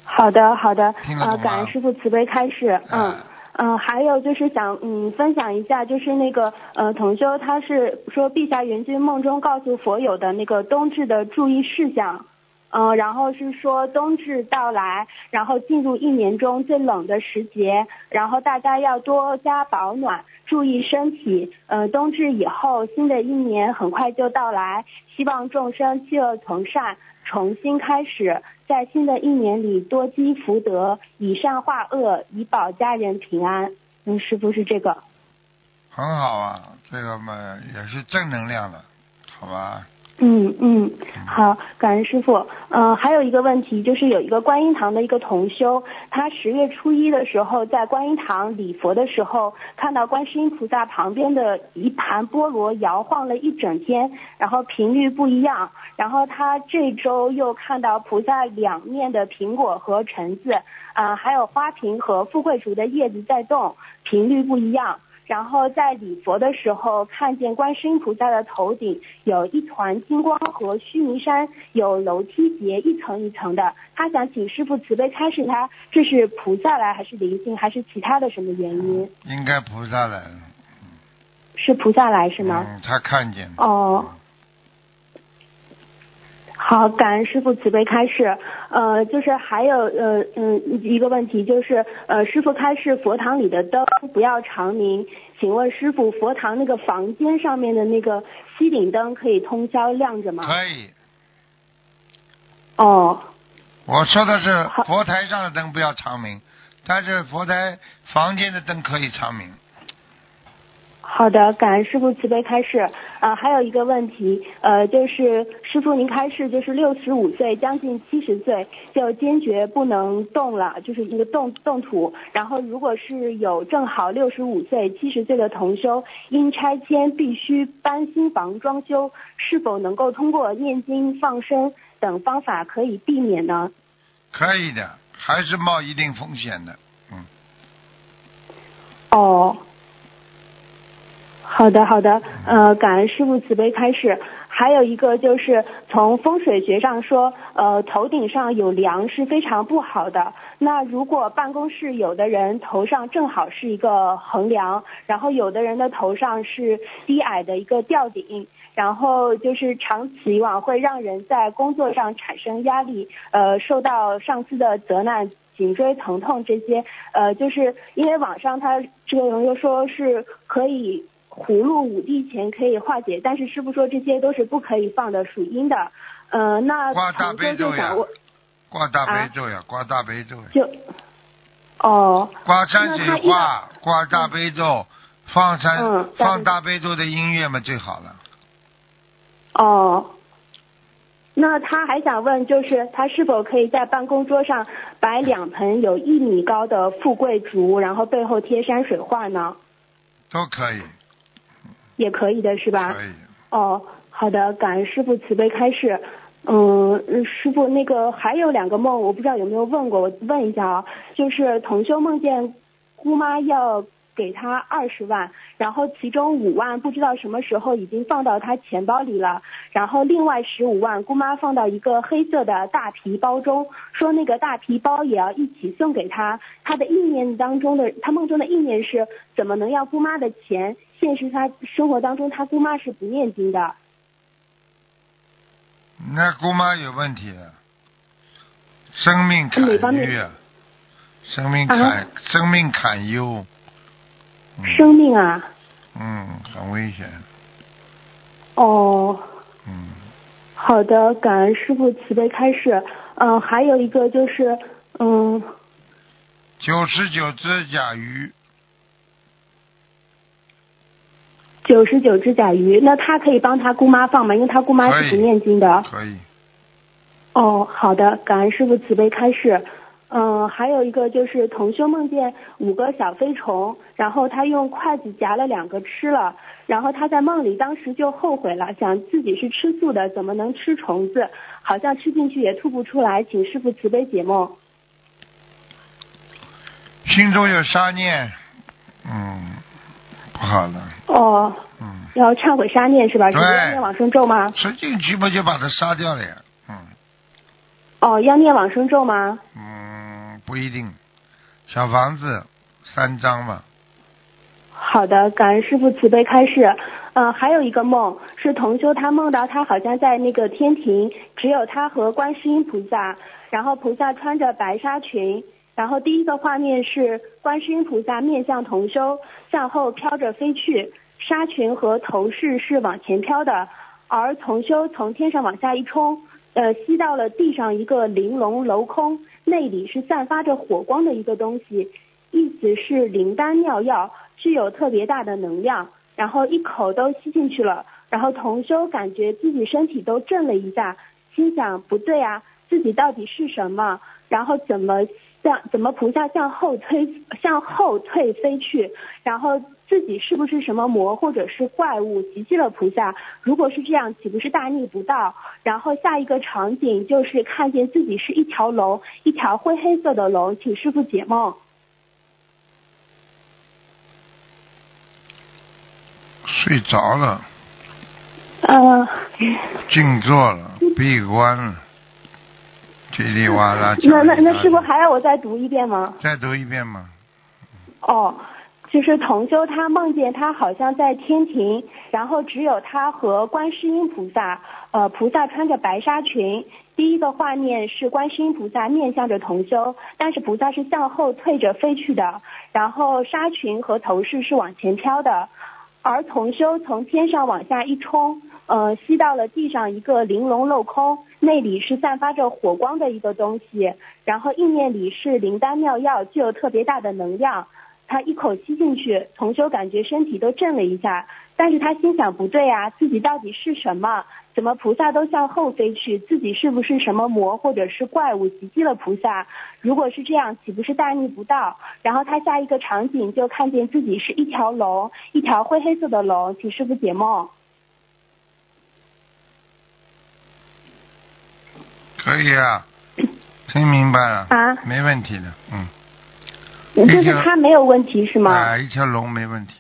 好的，好的，呃，听得懂吗感恩师傅慈悲开示，嗯。哎嗯，还有就是想嗯分享一下，就是那个呃同修他是说碧霞元君梦中告诉佛友的那个冬至的注意事项，嗯、然后是说冬至到来，然后进入一年中最冷的时节，然后大家要多加保暖，注意身体。呃，冬至以后，新的一年很快就到来，希望众生弃恶从善，重新开始，在新的一年里多积福德，以善化恶，以保家人平安。嗯，是不是这个。很好啊，这个嘛也是正能量的，好吧？嗯嗯，好，感恩师傅。嗯、还有一个问题，就是有一个观音堂的一个同修，他十月初一的时候在观音堂礼佛的时候，看到观世音菩萨旁边的一盘菠萝摇晃了一整天，然后频率不一样。然后他这周又看到菩萨两面的苹果和橙子，啊、还有花瓶和富贵竹的叶子在动，频率不一样。然后在礼佛的时候，看见观世音菩萨的头顶有一团金光和须弥山有楼梯节一层一层的。他想请师傅慈悲开示他，这是菩萨来还是灵性还是其他的什么原因？应该菩萨来了，是菩萨来是吗？嗯，他看见了。哦。好，感恩师傅慈悲开示。呃，就是还有呃嗯一个问题，就是呃师傅开示佛堂里的灯不要长明，请问师傅佛堂那个房间上面的那个吸顶灯可以通宵亮着吗？可以，哦我说的是佛台上的灯不要长明，但是佛台房间的灯可以长明。好的，感恩师傅慈悲开示。啊、还有一个问题，呃，就是师傅您开示，就是六十五岁将近七十岁就坚决不能动了，就是那个动动土。然后如果是有正好六十五岁、七十岁的同修，因拆迁必须搬新房装修，是否能够通过念经、放生等方法可以避免呢？可以的，还是冒一定风险的。嗯，哦，好的好的，呃，感恩师傅慈悲开示。还有一个就是从风水学上说，呃，头顶上有梁是非常不好的。那如果办公室有的人头上正好是一个横梁，然后有的人的头上是低矮的一个吊顶，然后就是长此以往会让人在工作上产生压力，呃，受到上司的责难。颈椎疼痛这些，呃，就是因为网上他这个人又说是可以葫芦五帝钱可以化解，但是师傅说这些都是不可以放的，属阴的。呃，那挂大悲咒呀挂大啊悲咒呀，挂大悲咒呀，就哦挂山水画，挂大悲咒，放山、嗯放大悲咒的音乐嘛最好了。哦，那他还想问，就是他是否可以在办公桌上摆两盆有一米高的富贵竹，然后背后贴山水画呢？都可以，也可以的是吧？可以。哦，好的，感恩师傅慈悲开示。嗯，嗯师傅，那个还有两个梦，我不知道有没有问过，我问一下啊，就是同修梦见姑妈要给他二十万，然后其中五万不知道什么时候已经放到他钱包里了，然后另外十五万姑妈放到一个黑色的大皮包中，说那个大皮包也要一起送给他。他的意念当中的，他梦中的意念是怎么能要姑妈的钱？现实他生活当中，他姑妈是不念经的。那姑妈有问题了，生命哪方面坎忧啊，生命坎、啊生命坎忧，嗯生命啊，嗯，很危险，哦，嗯，好的，感恩师傅慈悲开示。嗯、还有一个就是，嗯，九十九只甲鱼，九十九只甲鱼，那他可以帮他姑妈放吗？因为他姑妈是不念经的。可以，哦，好的，感恩师傅慈悲开示。嗯，还有一个就是同修梦见五个小飞虫，然后他用筷子夹了两个吃了，然后他在梦里当时就后悔了，想自己是吃素的，怎么能吃虫子？好像吃进去也吐不出来，请师傅慈悲解梦。心中有杀念，嗯，不好了，哦，嗯，要忏悔杀念是吧？是对要念往生咒吗？吃进去不就把它杀掉了呀，嗯哦，要念往生咒吗？嗯，不一定，小房子三张嘛，好的，感恩师傅慈悲开示。嗯、还有一个梦是同修，他梦到他好像在那个天庭，只有他和观世音菩萨，然后菩萨穿着白纱裙，然后第一个画面是观世音菩萨面向同修，向后飘着飞去，纱裙和头饰是往前飘的，而同修从天上往下一冲，呃，吸到了地上一个玲珑镂空，内里是散发着火光的一个东西，意思是灵丹妙药，具有特别大的能量，然后一口都吸进去了，然后同修感觉自己身体都震了一下，心想不对啊，自己到底是什么？然后怎么向怎么菩萨向后推向后退飞去？然后自己是不是什么魔或者是怪物袭击了菩萨？如果是这样，岂不是大逆不道？然后下一个场景就是看见自己是一条龙，一条灰黑色的龙，请师傅解梦。睡着了，呃，静坐了，闭关了，叽里哇啦讲那那那师傅还要我再读一遍吗？再读一遍吗，哦，就是同修他梦见他好像在天庭，然后只有他和观世音菩萨，呃，菩萨穿着白纱裙。第一个画面是观世音菩萨面向着同修，但是菩萨是向后退着飞去的，然后纱裙和头饰是往前飘的，而同修从天上往下一冲，呃，吸到了地上一个玲珑镂空，内里是散发着火光的一个东西，然后意念里是灵丹妙药，具有特别大的能量。他一口吸进去，同修感觉身体都震了一下，但是他心想不对啊，自己到底是什么？怎么菩萨都向后飞去？自己是不是什么魔或者是怪物袭击了菩萨？如果是这样，岂不是大逆不道？然后他下一个场景就看见自己是一条龙，一条灰黑色的龙，请师傅解梦。可以啊，听明白了，啊没问题的，嗯，就是他没有问题是吗？啊，一条龙没问题，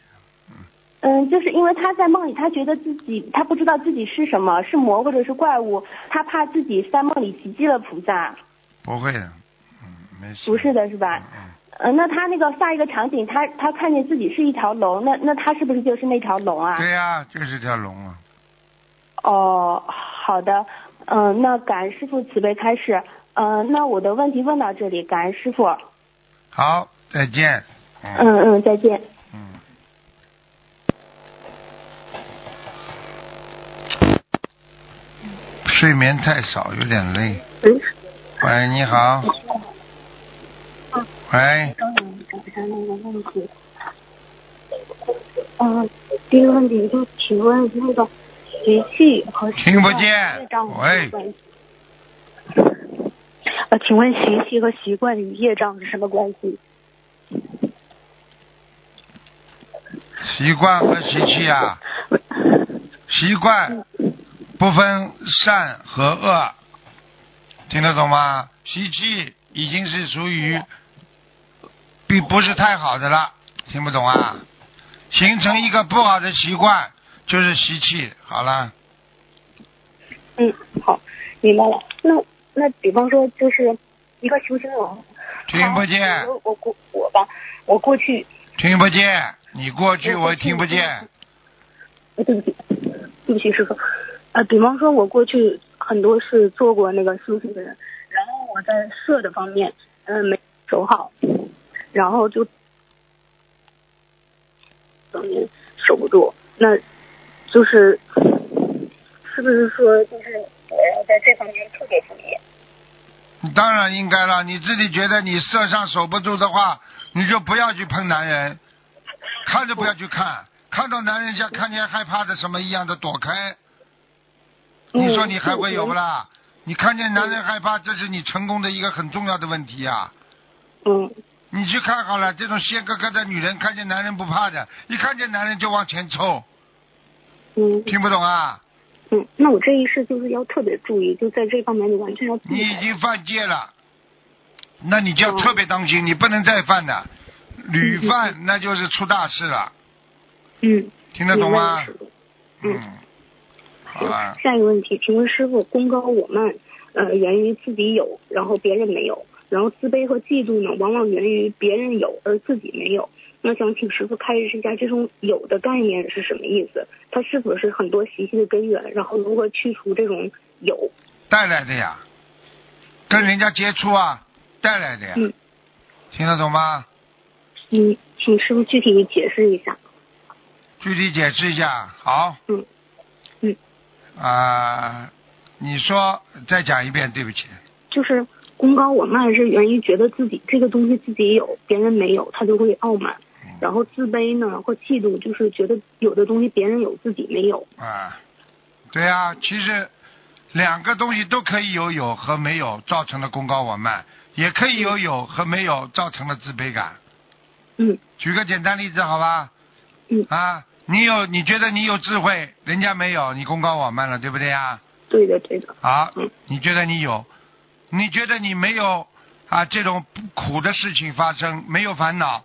嗯，就是因为他在梦里，他觉得自己他不知道自己是什么，是魔或者是怪物，他怕自己在梦里袭击了菩萨。不会的，嗯，没事，不是的，是吧？嗯，嗯，那他那个下一个场景，他他看见自己是一条龙，那那他是不是就是那条龙啊？对呀、就是条龙啊，哦，好的，嗯、那感恩师傅慈悲开示，嗯、那我的问题问到这里，感恩师傅，好，再见，嗯嗯嗯，再见。嗯。睡眠太少，有点累。嗯。喂，你好。喂，刚个问题。嗯、第一个问题就请问那个习气和听不见喂？呃，请问学习气和习惯与业障是什么关系？习惯和习气啊，习惯不分善和恶，听得懂吗？习气已经是属于并不是太好的了，听不懂啊？形成一个不好的习惯就是习气，好了，嗯，好，明白了。那那比方说，就是一个修行人，听不见。我过我吧，我过去，听不见，你过去我听不见，呃对不起，对不起师傅，呃，比方说我过去很多是做过那个修行的人，然后我在色的方面，嗯、没守好，然后就方面守不住，那就是是不是说就是我要在这方面特别注意？你当然应该了。你自己觉得你色上守不住的话，你就不要去碰男人，看都不要去看，看到男人像看见害怕的什么一样的躲开。你说你还会有不啦？你看见男人害怕，这是你成功的一个很重要的问题啊！嗯你去看好了，这种仙哥哥的女人看见男人不怕的，一看见男人就往前凑，嗯听不懂啊？嗯，那我这一世就是要特别注意，就在这方面你完全要避你已。经犯戒了，那你就要特别当心，你不能再犯的，屡犯那就是出大事了，嗯，听得懂吗嗯，好了，下一个问题，请问师傅，功高我慢，呃，源于自己有，然后别人没有，然后自卑和嫉妒呢，往往源于别人有而自己没有。那想请师傅开示一下，这种有的概念是什么意思？它是否是很多习气的根源？然后如何去除这种有？带来的呀，跟人家接触啊，带来的呀，嗯听得懂吗？嗯，请师傅具体解释一下。具体解释一下，好。嗯嗯。啊、你说再讲一遍，对不起。就是功高我慢是源于觉得自己这个东西自己有，别人没有，他就会傲慢。然后自卑呢或嫉妒，就是觉得有的东西别人有自己没有。啊，对啊、其实两个东西都可以有有和没有造成的功高我慢，也可以有有和没有造成的自卑感。嗯举个简单例子，好吧？嗯，啊，你有你觉得你有智慧，人家没有，你功高我慢了，对不对呀？对的对的。好嗯，你觉得你有，你觉得你没有啊？这种苦的事情发生，没有烦恼，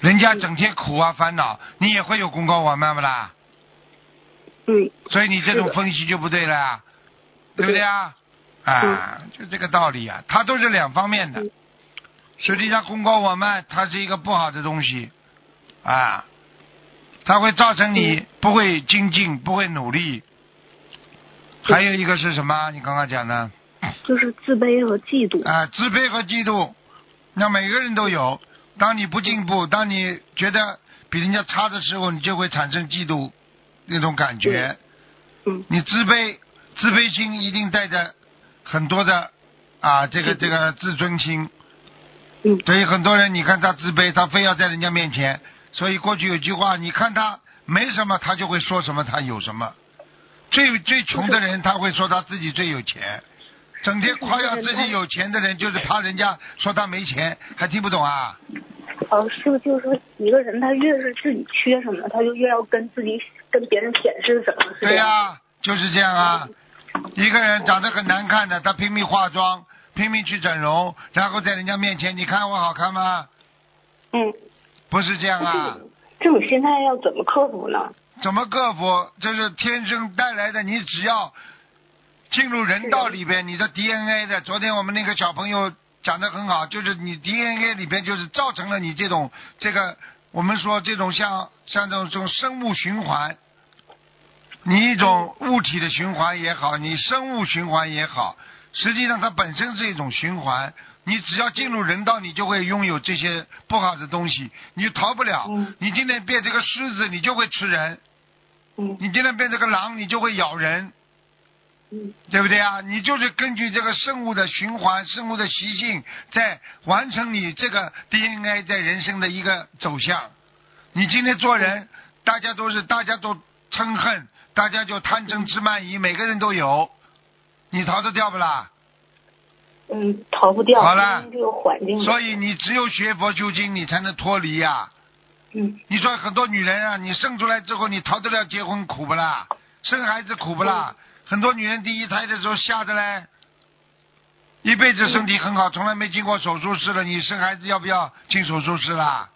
人家整天苦啊烦恼，你也会有功高我慢不啦？嗯所以你这种分析就不对了呀，对对不对啊？啊，就这个道理啊，它都是两方面的嗯。实际上，功高我慢，它是一个不好的东西，啊，它会造成你不会精进，不会努力。还有一个是什么？你刚刚讲的就是自卑和嫉妒。啊，自卑和嫉妒，那每个人都有。当你不进步，当你觉得比人家差的时候，你就会产生嫉妒那种感觉。嗯你自卑，自卑心一定带着很多的啊，这个这个自尊心。嗯所以很多人，你看他自卑，他非要在人家面前。所以过去有句话，你看他没什么，他就会说什么他有什么。最最穷的人，他会说他自己最有钱。整天夸耀自己有钱的人，就是怕人家说他没钱，还听不懂啊？哦，师傅就是说，一个人他越是自己缺什么，他就越要跟自己跟别人显示什么。对呀、样就是这样啊。一个人长得很难看的，他拼命化妆，拼命去整容，然后在人家面前，你看我好看吗？嗯，不是这样啊。这种心态要怎么克服呢？怎么克服？这是天生带来的。你只要进入人道里边，你的 DNA 的。昨天我们那个小朋友讲的很好，就是你 DNA 里边就是造成了你这种这个我们说这种像像这种这种生物循环，你一种物体的循环也好，你生物循环也好，实际上它本身是一种循环。你只要进入人道，你就会拥有这些不好的东西，你就逃不了。嗯你今天变这个狮子，你就会吃人。嗯你今天变这个狼，你就会咬人，嗯对不对啊？你就是根据这个生物的循环、生物的习性，在完成你这个 DNA 在人生的一个走向。你今天做人，大家都是大家都嗔恨，大家就贪嗔痴慢疑，每个人都有，你逃得掉不啦？嗯，逃不掉，好了这个环境。所以你只有学佛修经，你才能脱离呀、嗯你说很多女人啊，你生出来之后，你逃得了结婚苦不啦？生孩子苦不啦？很多女人第一胎的时候吓得嘞，一辈子身体很好，从来没进过手术室了。你生孩子要不要进手术室啦？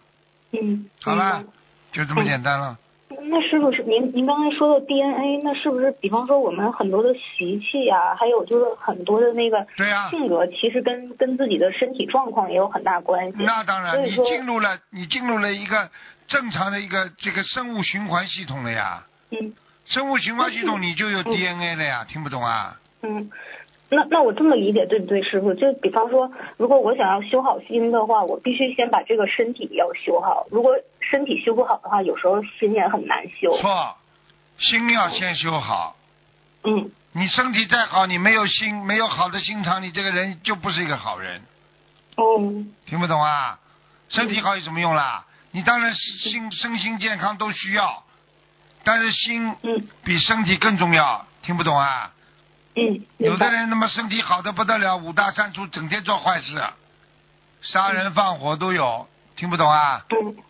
嗯，好了就这么简单了。那师傅是您您刚才说的 DNA，那是不是比方说我们很多的习气呀、还有就是很多的那个对呀、性格，其实跟跟自己的身体状况也有很大关系。那当然，你进入了，你进入了一个正常的一个这个生物循环系统了呀。嗯生物循环系统你就有嗯 DNA 了呀，听不懂啊？嗯，那那我这么理解对不对，师傅？就比方说，如果我想要修好心的话，我必须先把这个身体要修好。如果身体修不好的话，有时候心也很难修。错，心要先修好。嗯你身体再好，你没有心，没有好的心肠，你这个人就不是一个好人，哦听不懂啊？身体好有什么用啦？你当然是心身心健康都需要，但是心嗯比身体更重要，听不懂啊？嗯，有的。人他妈身体好的不得了，五大三粗，整天做坏事，杀人放火都有，听不懂啊？嗯，好，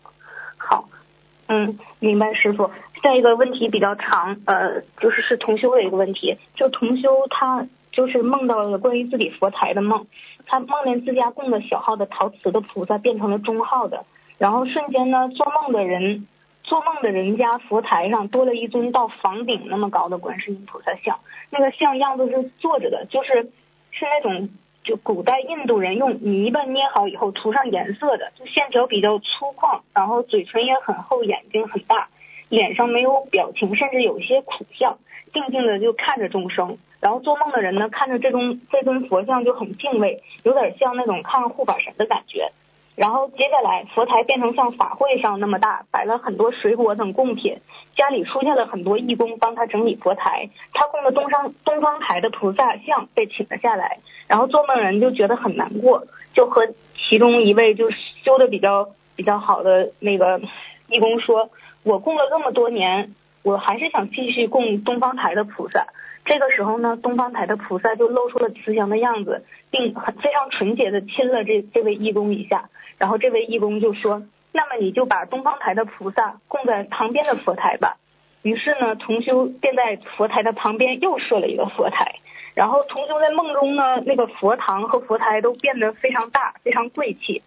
嗯，明白，师傅。下一个问题比较长，呃，就是是同修的一个问题，就同修他就是梦到了关于自己佛台的梦，他梦见自家供的小号的陶瓷的菩萨变成了中号的，然后瞬间呢，做梦的人。做梦的人家佛台上多了一尊到房顶那么高的观世音菩萨像，那个像样子是坐着的，就是是那种就古代印度人用泥巴捏好以后涂上颜色的，就线条比较粗犷，然后嘴唇也很厚，眼睛很大，脸上没有表情，甚至有一些苦相，静静的就看着众生。然后做梦的人呢，看着这尊这尊佛像就很敬畏，有点像那种看护法神的感觉。然后接下来，佛台变成像法会上那么大，摆了很多水果等贡品，家里出现了很多义工帮他整理佛台。他供的东方东方台的菩萨像被请了下来，然后做梦人就觉得很难过，就和其中一位就修的比较比较好的那个义工说：“我供了这么多年，我还是想继续供东方台的菩萨。”这个时候呢，东方台的菩萨就露出了慈祥的样子，并很非常纯洁的亲了这这位义工一下。然后这位义工就说：“那么你就把东方台的菩萨供在旁边的佛台吧。”于是呢，同修便在佛台的旁边又设了一个佛台。然后同修在梦中呢，那个佛堂和佛台都变得非常大，非常贵气。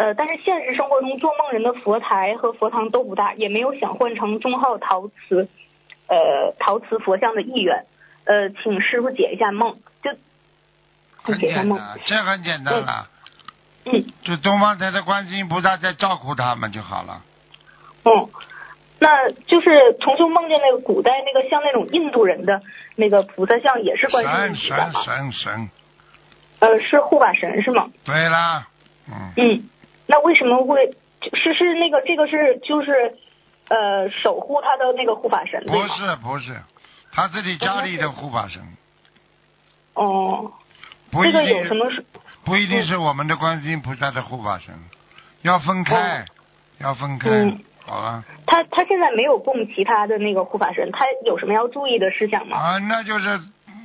呃，但是现实生活中做梦人的佛台和佛堂都不大，也没有想换成中号陶瓷，呃，陶瓷佛像的意愿。呃，请师傅解一下梦，就很解一下梦。这很简单了。嗯就东方台的观世音菩萨在照顾他们就好了。嗯，那就是重修梦见那个古代那个像那种印度人的那个菩萨像，也是观世音神神菩萨吗？神神，呃，是护法神是吗？对啦，嗯，嗯，那为什么会是是那个这个是就是呃守护他的那个护法神不？是不是，他自己家里的护法神，哦，不一这个有什么是不一定是我们的观世音菩萨的护法神，要分开，要分开嗯，好了他他现在没有供其他的那个护法神，他有什么要注意的事项吗？啊，那就是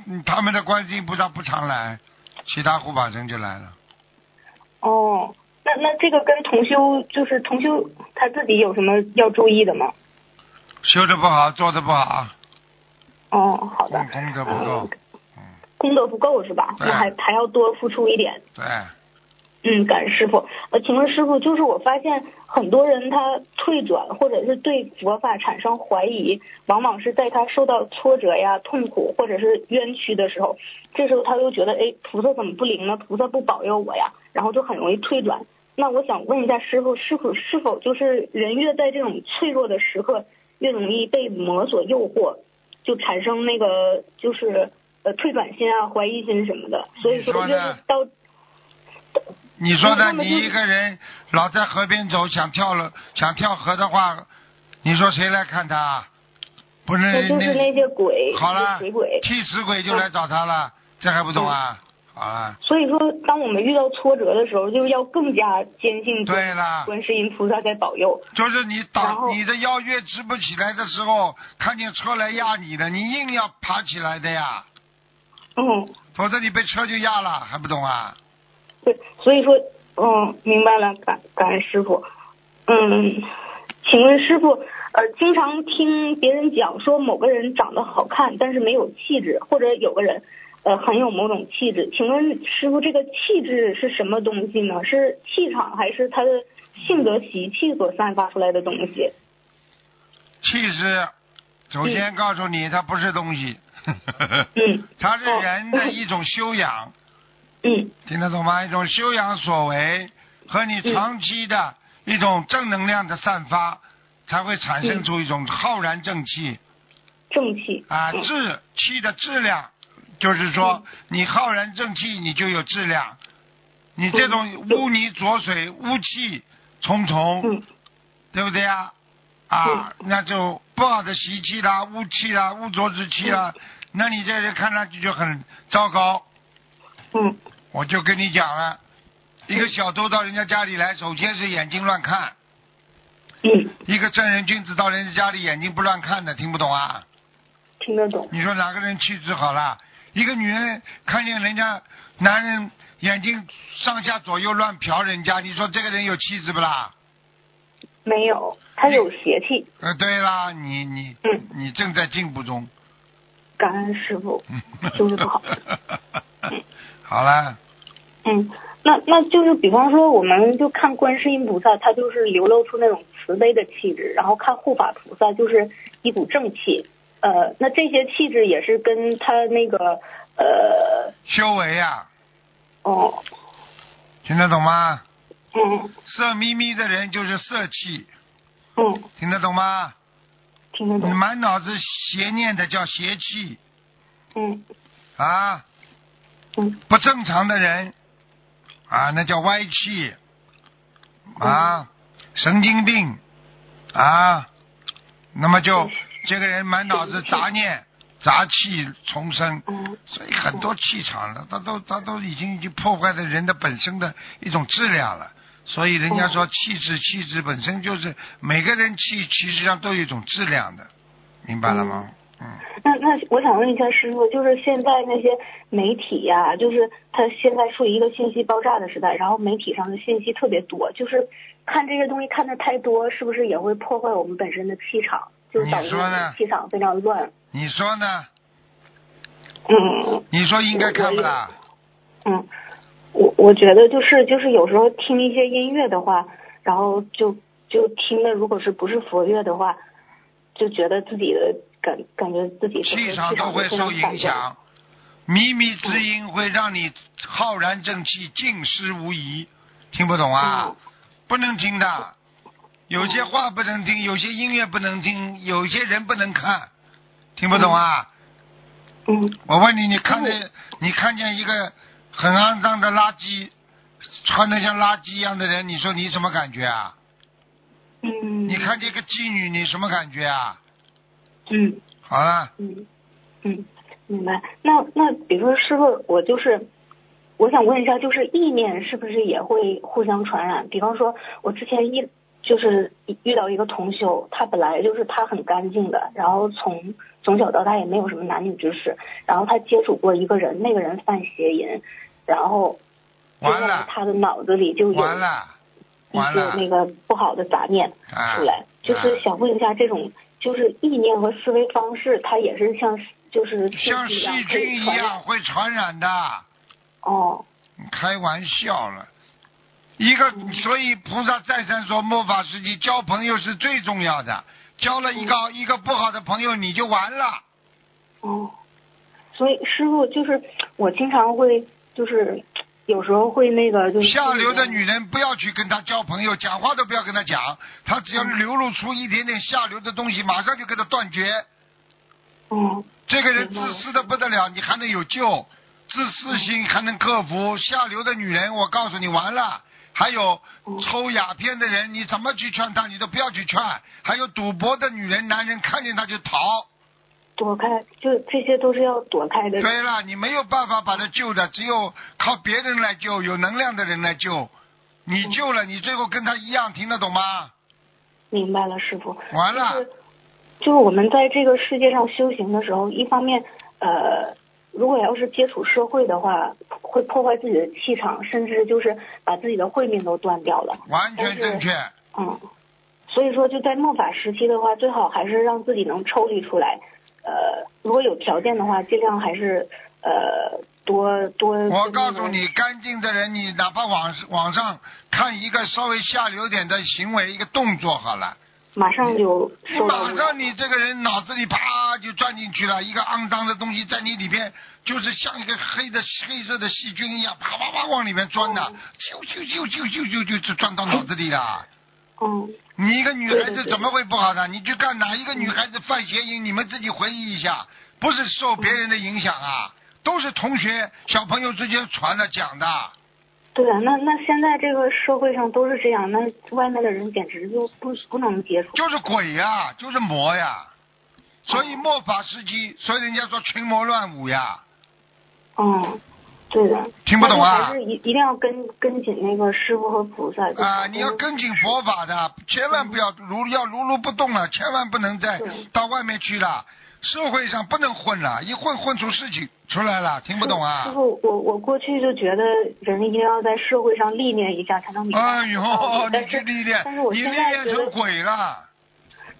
嗯他们的观世音菩萨不常来，其他护法神就来了。哦，那那这个跟同修就是同修他自己有什么要注意的吗？修的不好，做的不好，哦，好的功。德不够，功德不够是吧？对那还还要多付出一点。对，嗯，感恩师傅。呃，请问师傅，就是我发现很多人他退转或者是对佛法产生怀疑，往往是在他受到挫折呀、痛苦或者是冤屈的时候，这时候他又觉得，哎，菩萨怎么不灵呢？菩萨不保佑我呀，然后就很容易退转。那我想问一下师傅，是否是否就是人越在这种脆弱的时刻，越容易被魔所诱惑，就产生那个就是呃退转心啊、怀疑心什么的。所以说说，越呢是到你说的，你一个人老在河边走，想跳了，想跳河的话，你说谁来看他？不是那就是那些鬼，好了。替死鬼就来找他了，这还不懂啊？好了，所以说，当我们遇到挫折的时候，就是要更加坚信对了，观世音菩萨在保佑。就是你然倒你的腰越直不起来的时候，看见车来压你的，你硬要爬起来的呀，嗯，否则你被车就压了，还不懂啊？对，所以说，嗯，明白了，感感恩师傅。嗯，请问师傅，呃，经常听别人讲说某个人长得好看，但是没有气质，或者有个人，呃，很有某种气质。请问师傅，这个气质是什么东西呢？是气场，还是他的性格习气所散发出来的东西？气质，首先告诉你，它不是东西，嗯 它是人的一种修养，嗯听得懂吗？一种修养所为和你长期的一种正能量的散发，才会产生出一种浩然正气正气。啊，嗯质气的质量，就是说你浩然正气，你就有质量。你这种污泥浊水、污气重重，嗯对不对呀？啊，那就不好的习气啦、污气啦、污浊之气啦，那你这人看上去就很糟糕。嗯我就跟你讲了，一个小偷到人家家里来，首先是眼睛乱看；嗯，一个正人君子到人家家里眼睛不乱看的，听不懂啊？听得懂。你说哪个人气质好了？一个女人看见人家男人眼睛上下左右乱瞟人家，你说这个人有气质不啦？没有，他有邪气。呃，对啦，你你嗯你正在进步中。感恩师傅。就是不好。好啦，嗯，那那就是比方说，我们就看观世音菩萨，他就是流露出那种慈悲的气质，然后看护法菩萨就是一股正气。呃，那这些气质也是跟他那个呃修为呀、哦。听得懂吗？嗯。色眯眯的人就是色气，嗯。听得懂吗？你听得懂满脑子邪念的叫邪气。嗯。啊，嗯。不正常的人啊，那叫歪气。啊，神经病。啊，那么就这个人满脑子杂念、杂气丛生，嗯。所以很多气场了，他都他都已经已经破坏了人的本身的一种质量了。所以人家说气质，气质本身就是每个人气，其实上都有一种质量的，明白了吗？嗯，那那我想问一下师傅，就是现在那些媒体呀、就是他现在处于一个信息爆炸的时代，然后媒体上的信息特别多，就是看这些东西看的太多，是不是也会破坏我们本身的气场，就是导致你说呢气场非常乱？你说呢？嗯你说应该看不啦？嗯，我我觉得就是就是有时候听一些音乐的话，然后就就听的如果是不是佛乐的话，就觉得自己的感感觉自己气场都会受影。响，靡靡之音会让你浩然正气尽失无疑，听不懂啊？嗯不能听的，有些话不能听，有些音乐不能听，有些人不能看，听不懂啊？嗯我问你，你看见你看见一个很肮脏的垃圾，穿的像垃圾一样的人，你说你什么感觉啊？嗯，你看见一个妓女，你什么感觉啊？嗯。好了，嗯，嗯，明白。那那比如说师傅，我就是我想问一下，就是意念是不是也会互相传染？比方说，我之前一就是遇到一个同修，他本来就是他很干净的，然后从从小到大也没有什么男女之事，然后他接触过一个人，那个人犯邪淫，然后完了。他的脑子里就有完了，一完了。些那个不好的杂念啊出来，就是啊想问一下，这种就是意念和思维方式，它也是像就是像细可菌一样会传染的。哦，开玩笑了，一个所以菩萨再三说末法时期交朋友是最重要的，交了一个、一个不好的朋友你就完了。哦，所以师傅就是我经常会就是有时候会那个就是下流的女人不要去跟她交朋友，讲话都不要跟她讲，她只要流露出一点点下流的东西，马上就跟她断绝。嗯这个人自私的不得了，你还能有救？自私心还能克服？下流的女人，我告诉你完了。还有抽鸦片的人，你怎么去劝他，你都不要去劝。还有赌博的女人、男人，看见他就逃。躲开，就这些都是要躲开的。对了，你没有办法把他救的，只有靠别人来救，有能量的人来救。你救了，你最后跟他一样，听得懂吗？明白了，师傅。完了就是就是我们在这个世界上修行的时候，一方面呃，如果要是接触社会的话，会破坏自己的气场，甚至就是把自己的慧命都断掉了。完全正确。嗯，所以说就在末法时期的话，最好还是让自己能抽离出来。呃，如果有条件的话，尽量还是呃多多。我告诉你，干净的人，你哪怕网网上看一个稍微下流点的行为，一个动作好了，马上就你收到马上你这个人脑子里啪就钻进去了，一个肮脏的东西在你里边，就是像一个黑的黑色的细菌一样，啪啪啪往里面钻的，咻咻咻咻咻咻就就钻到脑子里了。嗯你一个女孩子怎么会不好呢？你去看哪一个女孩子犯邪淫，你们自己回忆一下，不是受别人的影响啊，都是同学小朋友之间传的讲的。对啊，那那现在这个社会上都是这样，那外面的人简直就不不能接触。就是鬼呀、就是魔呀。所以末法时期，所以人家说群魔乱舞呀。嗯，对的。听不懂啊但是还是一一定要跟跟紧那个师傅和菩萨。就啊，你要跟紧佛法的，千万不要如要如如不动了，千万不能再到外面去了。社会上不能混了，一混混出事情出来了，听不懂师啊？傅，我我过去就觉得人一定要在社会上历练一下才能明白哎呦，你去历练但是，我你历现在练成觉得，鬼了。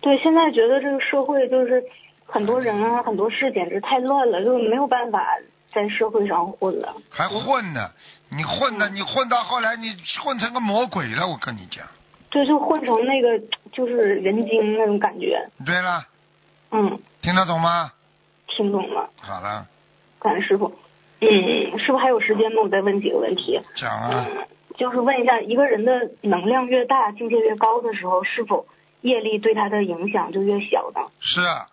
对，现在觉得这个社会就是很多人啊，很多事简直太乱了，就没有办法在社会上混了。还混呢？你混呢，嗯你混到后来，你混成个魔鬼了。我跟你讲。对，就混成那个就是人精那种感觉。对了，嗯，听得懂吗？听懂了，好了，感恩师傅。嗯，师傅还有时间吗？我再问几个问题。讲啊，嗯，就是问一下，一个人的能量越大、境界越高的时候，是否业力对他的影响就越小呢？是啊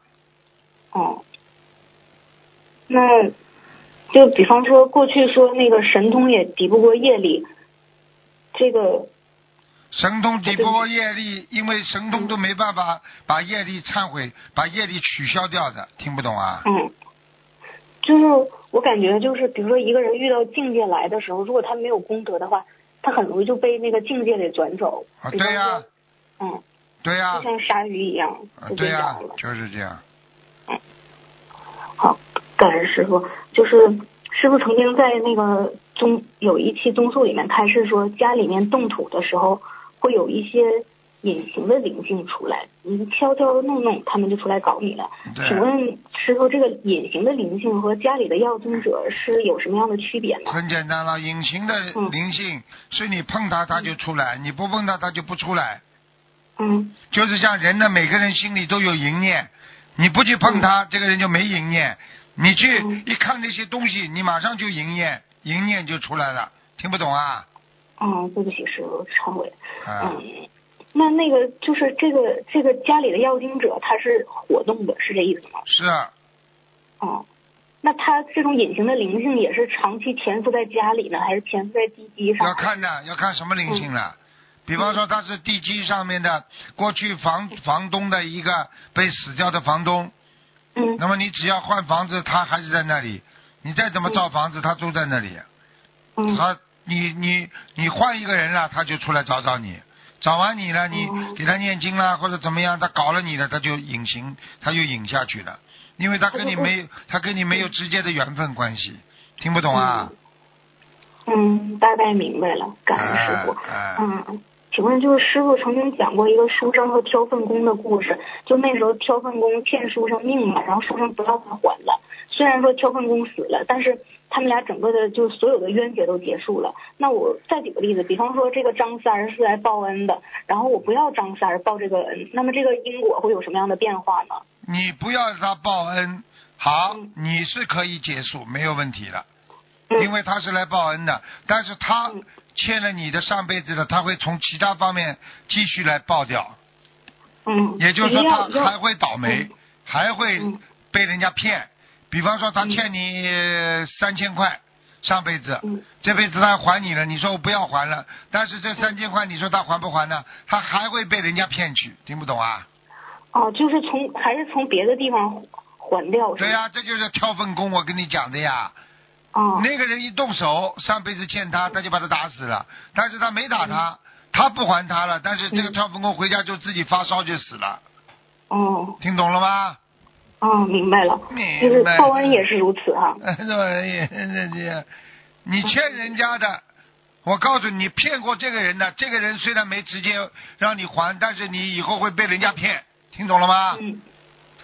哦，那就比方说，过去说那个神通也敌不过业力，这个神通抵不过业力，因为神通都没办法把业力忏悔，把业力取消掉的，听不懂啊？嗯，就是我感觉就是，比如说一个人遇到境界来的时候，如果他没有功德的话，他很容易就被那个境界给转走。啊，对呀、说嗯，对呀、就像鲨鱼一样，啊对呀。就是这样。嗯好，感恩师傅。就是师傅曾经在那个宗有一期宗述里面开示说，家里面动土的时候会有一些隐形的灵性出来，你悄悄弄弄，他们就出来搞你了。请问师傅，这个隐形的灵性和家里的要经者是有什么样的区别呢？很简单了，隐形的嗯灵性是你碰它它就出来，你不碰它它就不出来。嗯就是像人的每个人心里都有淫念，你不去碰它，这个人就没淫念。你去嗯一看那些东西，你马上就淫念，淫念就出来了。听不懂啊？嗯，对不起，师傅，忏悔。啊，嗯，那那个就是这个这个家里的要经者，他是活动的，是这意思吗？是啊，哦，那他这种隐形的灵性也是长期潜伏在家里呢，还是潜伏在地基上？要看的，要看什么灵性了。比方说他是地基上面的，过去房房东的一个被死掉的房东，嗯那么你只要换房子，他还是在那里。你再怎么造房子，他都在那里。嗯他你你你换一个人了，他就出来找找你，找完你了，你嗯给他念经啦或者怎么样，他搞了你了，他就隐形，他就隐下去了，因为他跟你没他跟你没有直接的缘分关系，听不懂啊？嗯，大概明白了，感恩师傅。嗯，请问就是师傅曾经讲过一个书生和挑粪工的故事，就那时候挑粪工骗书生命嘛，然后书生不要他还了。虽然说挑粪工死了，但是他们俩整个的就所有的冤结都结束了。那我再举个例子，比方说这个张三儿是来报恩的，然后我不要张三儿报这个恩，那么这个因果会有什么样的变化呢？你不要让他报恩，好嗯，你是可以结束，没有问题的，嗯因为他是来报恩的，但是他嗯欠了你的上辈子的，他会从其他方面继续来报掉，嗯，也就是说他还会倒霉嗯，还会嗯被人家骗。比方说他欠你三千块，上辈子，嗯这辈子他还你了，你说我不要还了，但是这三千块你说他还不还呢？他还会被人家骗去，听不懂啊？哦，就是从还是从别的地方还掉。对呀、这就是挑粪工，我跟你讲的呀。哦那个人一动手，上辈子欠他，他就把他打死了，但是他没打他，他不还他了，但是这个嗯挑粪工回家就自己发烧就死了，哦听懂了吗？哦，明白了，明就是白报恩也是如此哈。这玩意，这这，你欠人家的，我告诉你，骗过这个人的，这个人虽然没直接让你还，但是你以后会被人家骗，听懂了吗？嗯，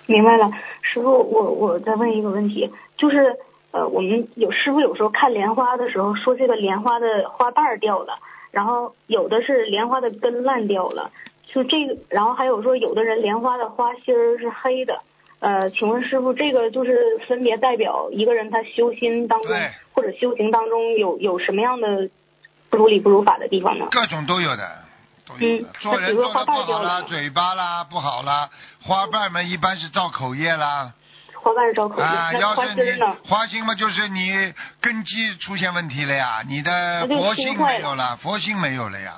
明白了，师傅，我我再问一个问题，就是呃，我们有师傅有时候看莲花的时候说这个莲花的花瓣掉了，然后有的是莲花的根烂掉了，就这个，然后还有说有的人莲花的花心儿是黑的。呃，请问师傅，这个就是分别代表一个人他修心当中或者修行当中有有什么样的不如理不如法的地方呢？各种都有的，都有的。嗯做人做的不好啦，嘴巴啦不好啦，花瓣们一般是造口业啦。花瓣招口业，啊，要是你花心嘛，就是你根基出现问题了呀，你的佛性心没有了，佛性没有了呀，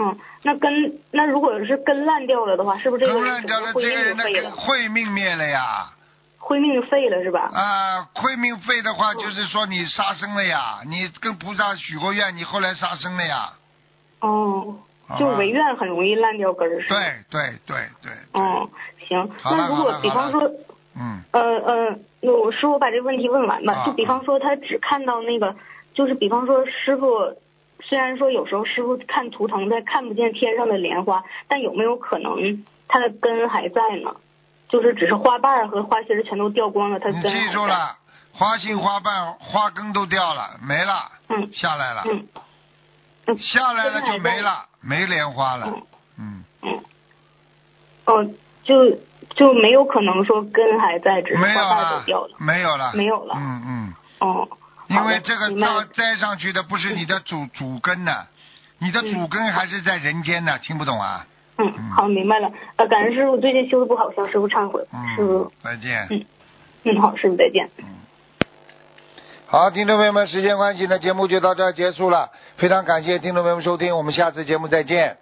嗯。嗯，那根那如果是根烂掉了的话，是不是这个根人烂掉了，这个人的？会命灭了呀。会命废了是吧？啊，会命废的嗯话，就是说你杀生了呀，你跟菩萨许过愿，你后来杀生了呀。哦，就是违愿很容易烂掉根儿是吧？对对对对。哦，行。那如果比方说，嗯，呃呃，那我师傅把这个问题问完吧。啊就比方说他只看到那个，就是比方说师傅，虽然说有时候师傅看图腾在看不见天上的莲花，但有没有可能它的根还在呢？就是只是花瓣和花心儿全都掉光了，它你根。记住了，花心花瓣花根都掉了，没了，嗯下来了，嗯。嗯下来了就没了，没莲花了嗯。嗯，嗯，哦，就就没有可能说根还在，只是花瓣都掉了。，没有了，没有了嗯嗯。哦，因为这个栽栽上去的不是你的主主根呢，你的主根还是在人间呢，听不懂啊？嗯，好，明白了。呃，感恩师傅，最近修的不好，向师傅忏悔。嗯师傅嗯，，再见。嗯嗯，好，师傅再见。嗯好，听众朋友们，时间关系呢，节目就到这儿结束了。非常感谢听众朋友们收听，我们下次节目再见。